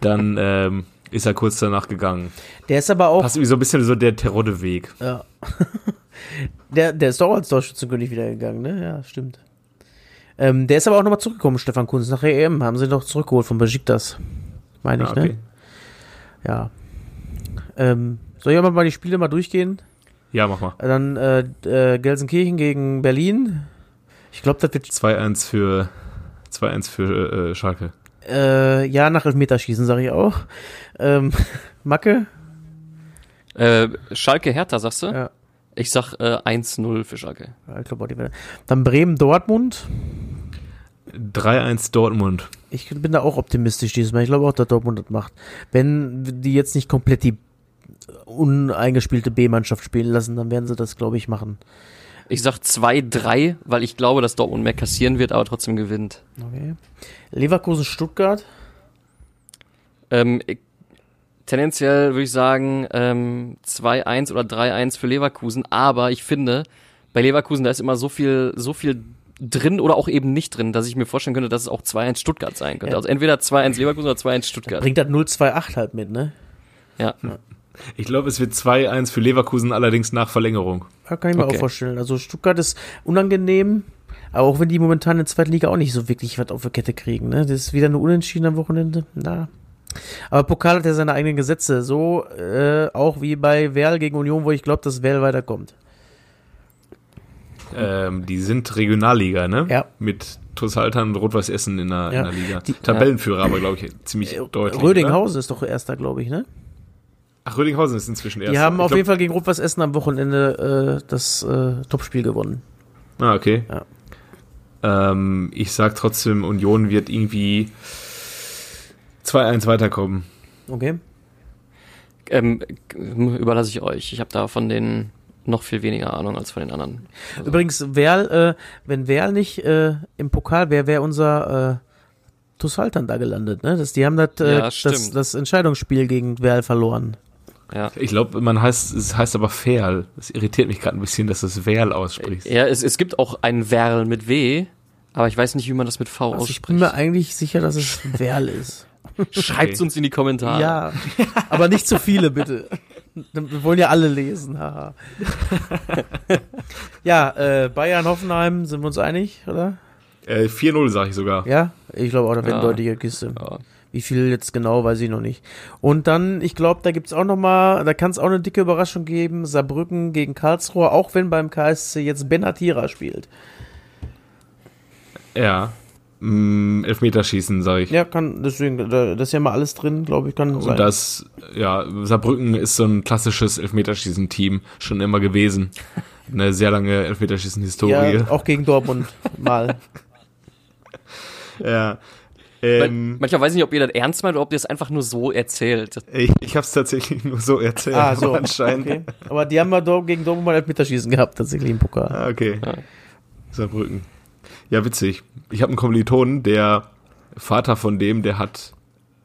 dann ähm, ist er kurz danach gegangen. der ist aber auch. Passt irgendwie so ein bisschen so der Terodde-Weg. Ja. der, der ist doch als Torschützenkönig wieder gegangen, ne? Ja, stimmt. Ähm, der ist aber auch nochmal zurückgekommen, Stefan Kunz. Nach der EM haben sie ihn doch zurückgeholt von Besiktas. Meine ich, Ah, okay. ne? Ja. Ähm, soll ich aber mal die Spiele mal durchgehen? Ja, mach mal. Dann äh, äh, Gelsenkirchen gegen Berlin. Ich glaube, das wird 2-1 für 2-1 für äh, Schalke. äh, ja nach Elfmeterschießen, sage ich auch. Ähm, Macke? Äh, Schalke Hertha, sagst du? Ja. Ich sag äh, 1-0 für Schalke. Ja, Ich glaube auch die. Dann Bremen Dortmund. 3-1 Dortmund. Ich bin da auch optimistisch dieses Mal. Ich glaube auch, dass Dortmund das macht. Wenn die jetzt nicht komplett die uneingespielte B-Mannschaft spielen lassen, dann werden sie das, glaube ich, machen. Ich sag 2-3, weil ich glaube, dass Dortmund mehr kassieren wird, aber trotzdem gewinnt. Okay. Leverkusen Stuttgart. Ähm, ich, tendenziell würde ich sagen ähm, 2-1 oder 3-1 für Leverkusen, aber ich finde, bei Leverkusen, da ist immer so viel, so viel drin oder auch eben nicht drin, dass ich mir vorstellen könnte, dass es auch 2-1 Stuttgart sein könnte. Ja. Also entweder 2-1 Leverkusen oder 2-1 Stuttgart. Bringt das 0-2-8 halt mit, ne? Ja. Ich glaube, es wird 2-1 für Leverkusen, allerdings nach Verlängerung. Ja, kann ich mir Okay. auch vorstellen. Also Stuttgart ist unangenehm, aber auch wenn die momentan in der zweiten Liga auch nicht so wirklich was auf der Kette kriegen, ne? Das ist wieder eine Unentschieden am Wochenende. Na. Aber Pokal hat ja seine eigenen Gesetze, so äh, auch wie bei Werl gegen Union, wo ich glaube, dass Werl weiterkommt. Ähm, die sind Regionalliga, ne? Ja. Mit TuS Haltern und Rot-Weiß Essen in der, Ja. in der Liga. Die- Tabellenführer aber, glaube ich, ziemlich deutlich. Rödinghausen ist doch erster, glaube ich, ne? Oder? Ach, Rödinghausen ist inzwischen erster. Die haben Ich auf glaub- jeden Fall gegen Rot-Weiß Essen am Wochenende äh, das äh, Topspiel gewonnen. Ah, okay. Ja. Ähm, ich sag trotzdem, Union wird irgendwie 2-1 weiterkommen. Okay. Ähm, überlasse ich euch. Ich habe da von den noch viel weniger Ahnung als von den anderen. Übrigens, Werl, äh, wenn Werl nicht äh, im Pokal wäre, wäre unser äh, TuS Haltern da gelandet, ne? Das, die haben das, äh, Ja, das, das Entscheidungsspiel gegen Werl verloren. Ja. Ich glaube, man heißt, es heißt aber Ferl. Das irritiert mich gerade ein bisschen, dass du es Werl aussprichst. Ja, es, es gibt auch ein Werl mit W, aber ich weiß nicht, wie man das mit V Also ich bin ausspricht. mir eigentlich sicher, dass es Werl ist. Schreibt's uns in die Kommentare. Ja, aber nicht zu viele, bitte. Wir wollen ja alle lesen. ja, äh, Bayern, Hoffenheim, sind wir uns einig, oder? Äh, 4-0 sage ich sogar. Ja, ich glaube auch, da wird eine Ja. deutliche Kiste. Ja. Wie viel jetzt genau, weiß ich noch nicht. Und dann, ich glaube, da gibt's auch noch mal, da kann es auch eine dicke Überraschung geben, Saarbrücken gegen Karlsruhe, auch wenn beim KSC jetzt Benatira spielt. Ja. Mm, Elfmeterschießen, sage ich. Ja, kann, deswegen, da, das ist ja mal alles drin, glaube ich, kann sein. Und das, ja, Saarbrücken ist so ein klassisches Elfmeterschießen-Team schon immer gewesen. Eine sehr lange Elfmeterschießen-Historie. ja, auch gegen Dortmund mal. Ja. Ähm, Manchmal weiß ich nicht, ob ihr das ernst meint oder ob ihr es einfach nur so erzählt. ich ich habe es tatsächlich nur so erzählt. ah, so, aber anscheinend. okay. Aber die haben mal gegen Dortmund mal Elfmeterschießen gehabt, tatsächlich im Pokal. Ah, okay. Ja. Saarbrücken. Ja, witzig. Ich habe einen Kommilitonen, der Vater von dem, der hat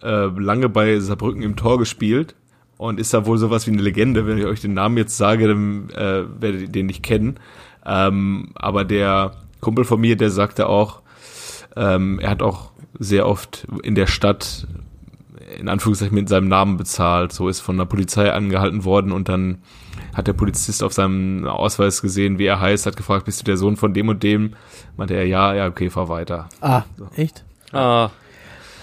äh, lange bei Saarbrücken im Tor gespielt und ist da wohl sowas wie eine Legende. Wenn ich euch den Namen jetzt sage, dann äh, werdet ihr den nicht kennen. Ähm, aber der Kumpel von mir, der sagte auch, ähm, er hat auch sehr oft in der Stadt in Anführungszeichen mit seinem Namen bezahlt. So ist von der Polizei angehalten worden und dann hat der Polizist auf seinem Ausweis gesehen, wie er heißt, hat gefragt, bist du der Sohn von dem und dem? Meinte er, ja, ja, okay, fahr weiter. Ah, echt? Ah,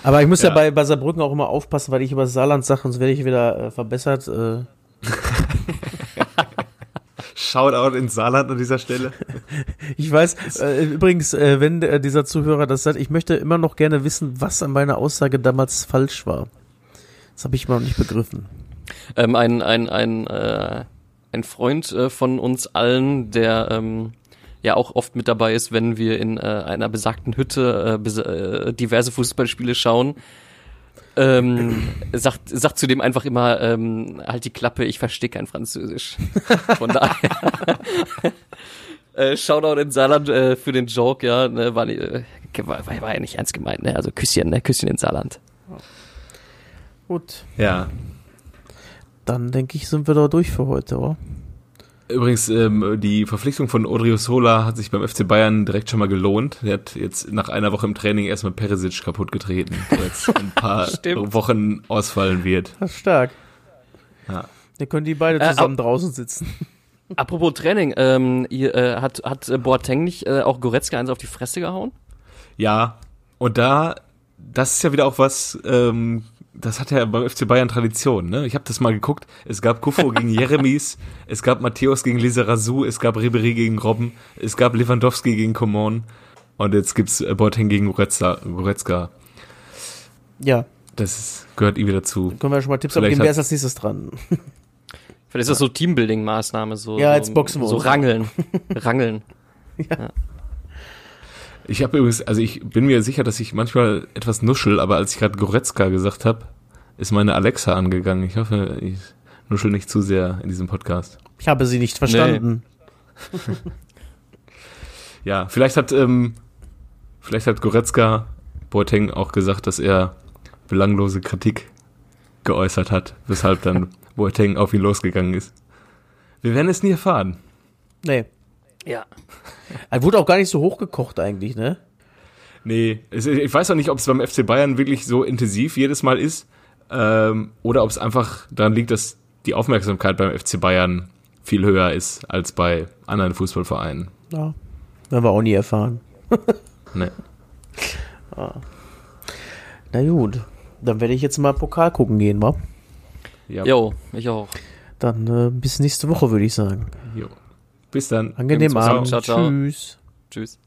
Aber ich muss ja, Ja. bei, bei Saarbrücken auch immer aufpassen, weil ich über Saarland sage, sonst werde ich wieder äh, verbessert. Äh, Shoutout ins Saarland an dieser Stelle. ich weiß, äh, übrigens, äh, wenn äh, dieser Zuhörer das sagt, ich möchte immer noch gerne wissen, was an meiner Aussage damals falsch war. Das habe ich immer noch nicht begriffen. Ähm, ein, ein, ein, äh, ein Freund äh, von uns allen, der ähm, ja auch oft mit dabei ist, wenn wir in äh, einer besagten Hütte äh, bes äh, diverse Fußballspiele schauen, ähm, sagt, sagt zu dem einfach immer, ähm, halt die Klappe, ich verstehe kein Französisch. Von daher. äh, Shoutout in Saarland äh, für den Joke, ja, ne, war, nicht, äh, war war ja nicht ernst gemeint, ne? Also Küsschen, ne? Küsschen in Saarland. Gut, Ja. Dann denke ich, sind wir da durch für heute, oder? Übrigens, ähm, die Verpflichtung von Odriozola hat sich beim FC Bayern direkt schon mal gelohnt. Er hat jetzt nach einer Woche im Training erstmal Perisic kaputt getreten, der jetzt ein paar Stimmt. Wochen ausfallen wird. Das ist stark. Ja. Dann können die beide Äh, zusammen draußen sitzen. Apropos Training, ähm, ihr, äh, hat, hat äh, Boateng nicht äh, auch Goretzka eins auf die Fresse gehauen? Ja, und da, das ist ja wieder auch was, ähm, das hat ja beim FC Bayern Tradition, ne? Ich habe das mal geguckt. Es gab Kufo gegen Jeremies, es gab Matthäus gegen Lizarazu, es gab Ribery gegen Robben, es gab Lewandowski gegen Coman und jetzt gibt's Boateng gegen Goretzka. Goretzka. Ja, Das gehört irgendwie dazu. können wir schon mal Tipps Vielleicht abgeben, wer ist als nächstes dran? Vielleicht ist das so Teambuilding-Maßnahme, so. Ja, so, jetzt boxen wir So uns. rangeln. rangeln. Ich habe übrigens, also ich bin mir sicher, dass ich manchmal etwas nuschel, aber als ich gerade Goretzka gesagt habe, ist meine Alexa angegangen. Ich hoffe, ich nuschel nicht zu sehr in diesem Podcast. Ich habe sie nicht verstanden. Ja, vielleicht hat, ähm, vielleicht hat Goretzka Boateng auch gesagt, dass er belanglose Kritik geäußert hat, weshalb dann Boateng auf ihn losgegangen ist. Wir werden es nie erfahren. Nee. Ja. Er wurde auch gar nicht so hochgekocht eigentlich, ne? Nee, ich weiß auch nicht, ob es beim FC Bayern wirklich so intensiv jedes Mal ist ähm, oder ob es einfach daran liegt, dass die Aufmerksamkeit beim FC Bayern viel höher ist als bei anderen Fußballvereinen. Ja. Werden wir auch nie erfahren. Nee. Na gut. Dann werde ich jetzt mal Pokal gucken gehen, wa? Ja. Jo, ich auch. Dann äh, bis nächste Woche, würde ich sagen. Jo. Bis dann. Angenehmen. Abend. Ciao, ciao. Tschüss. Tschüss.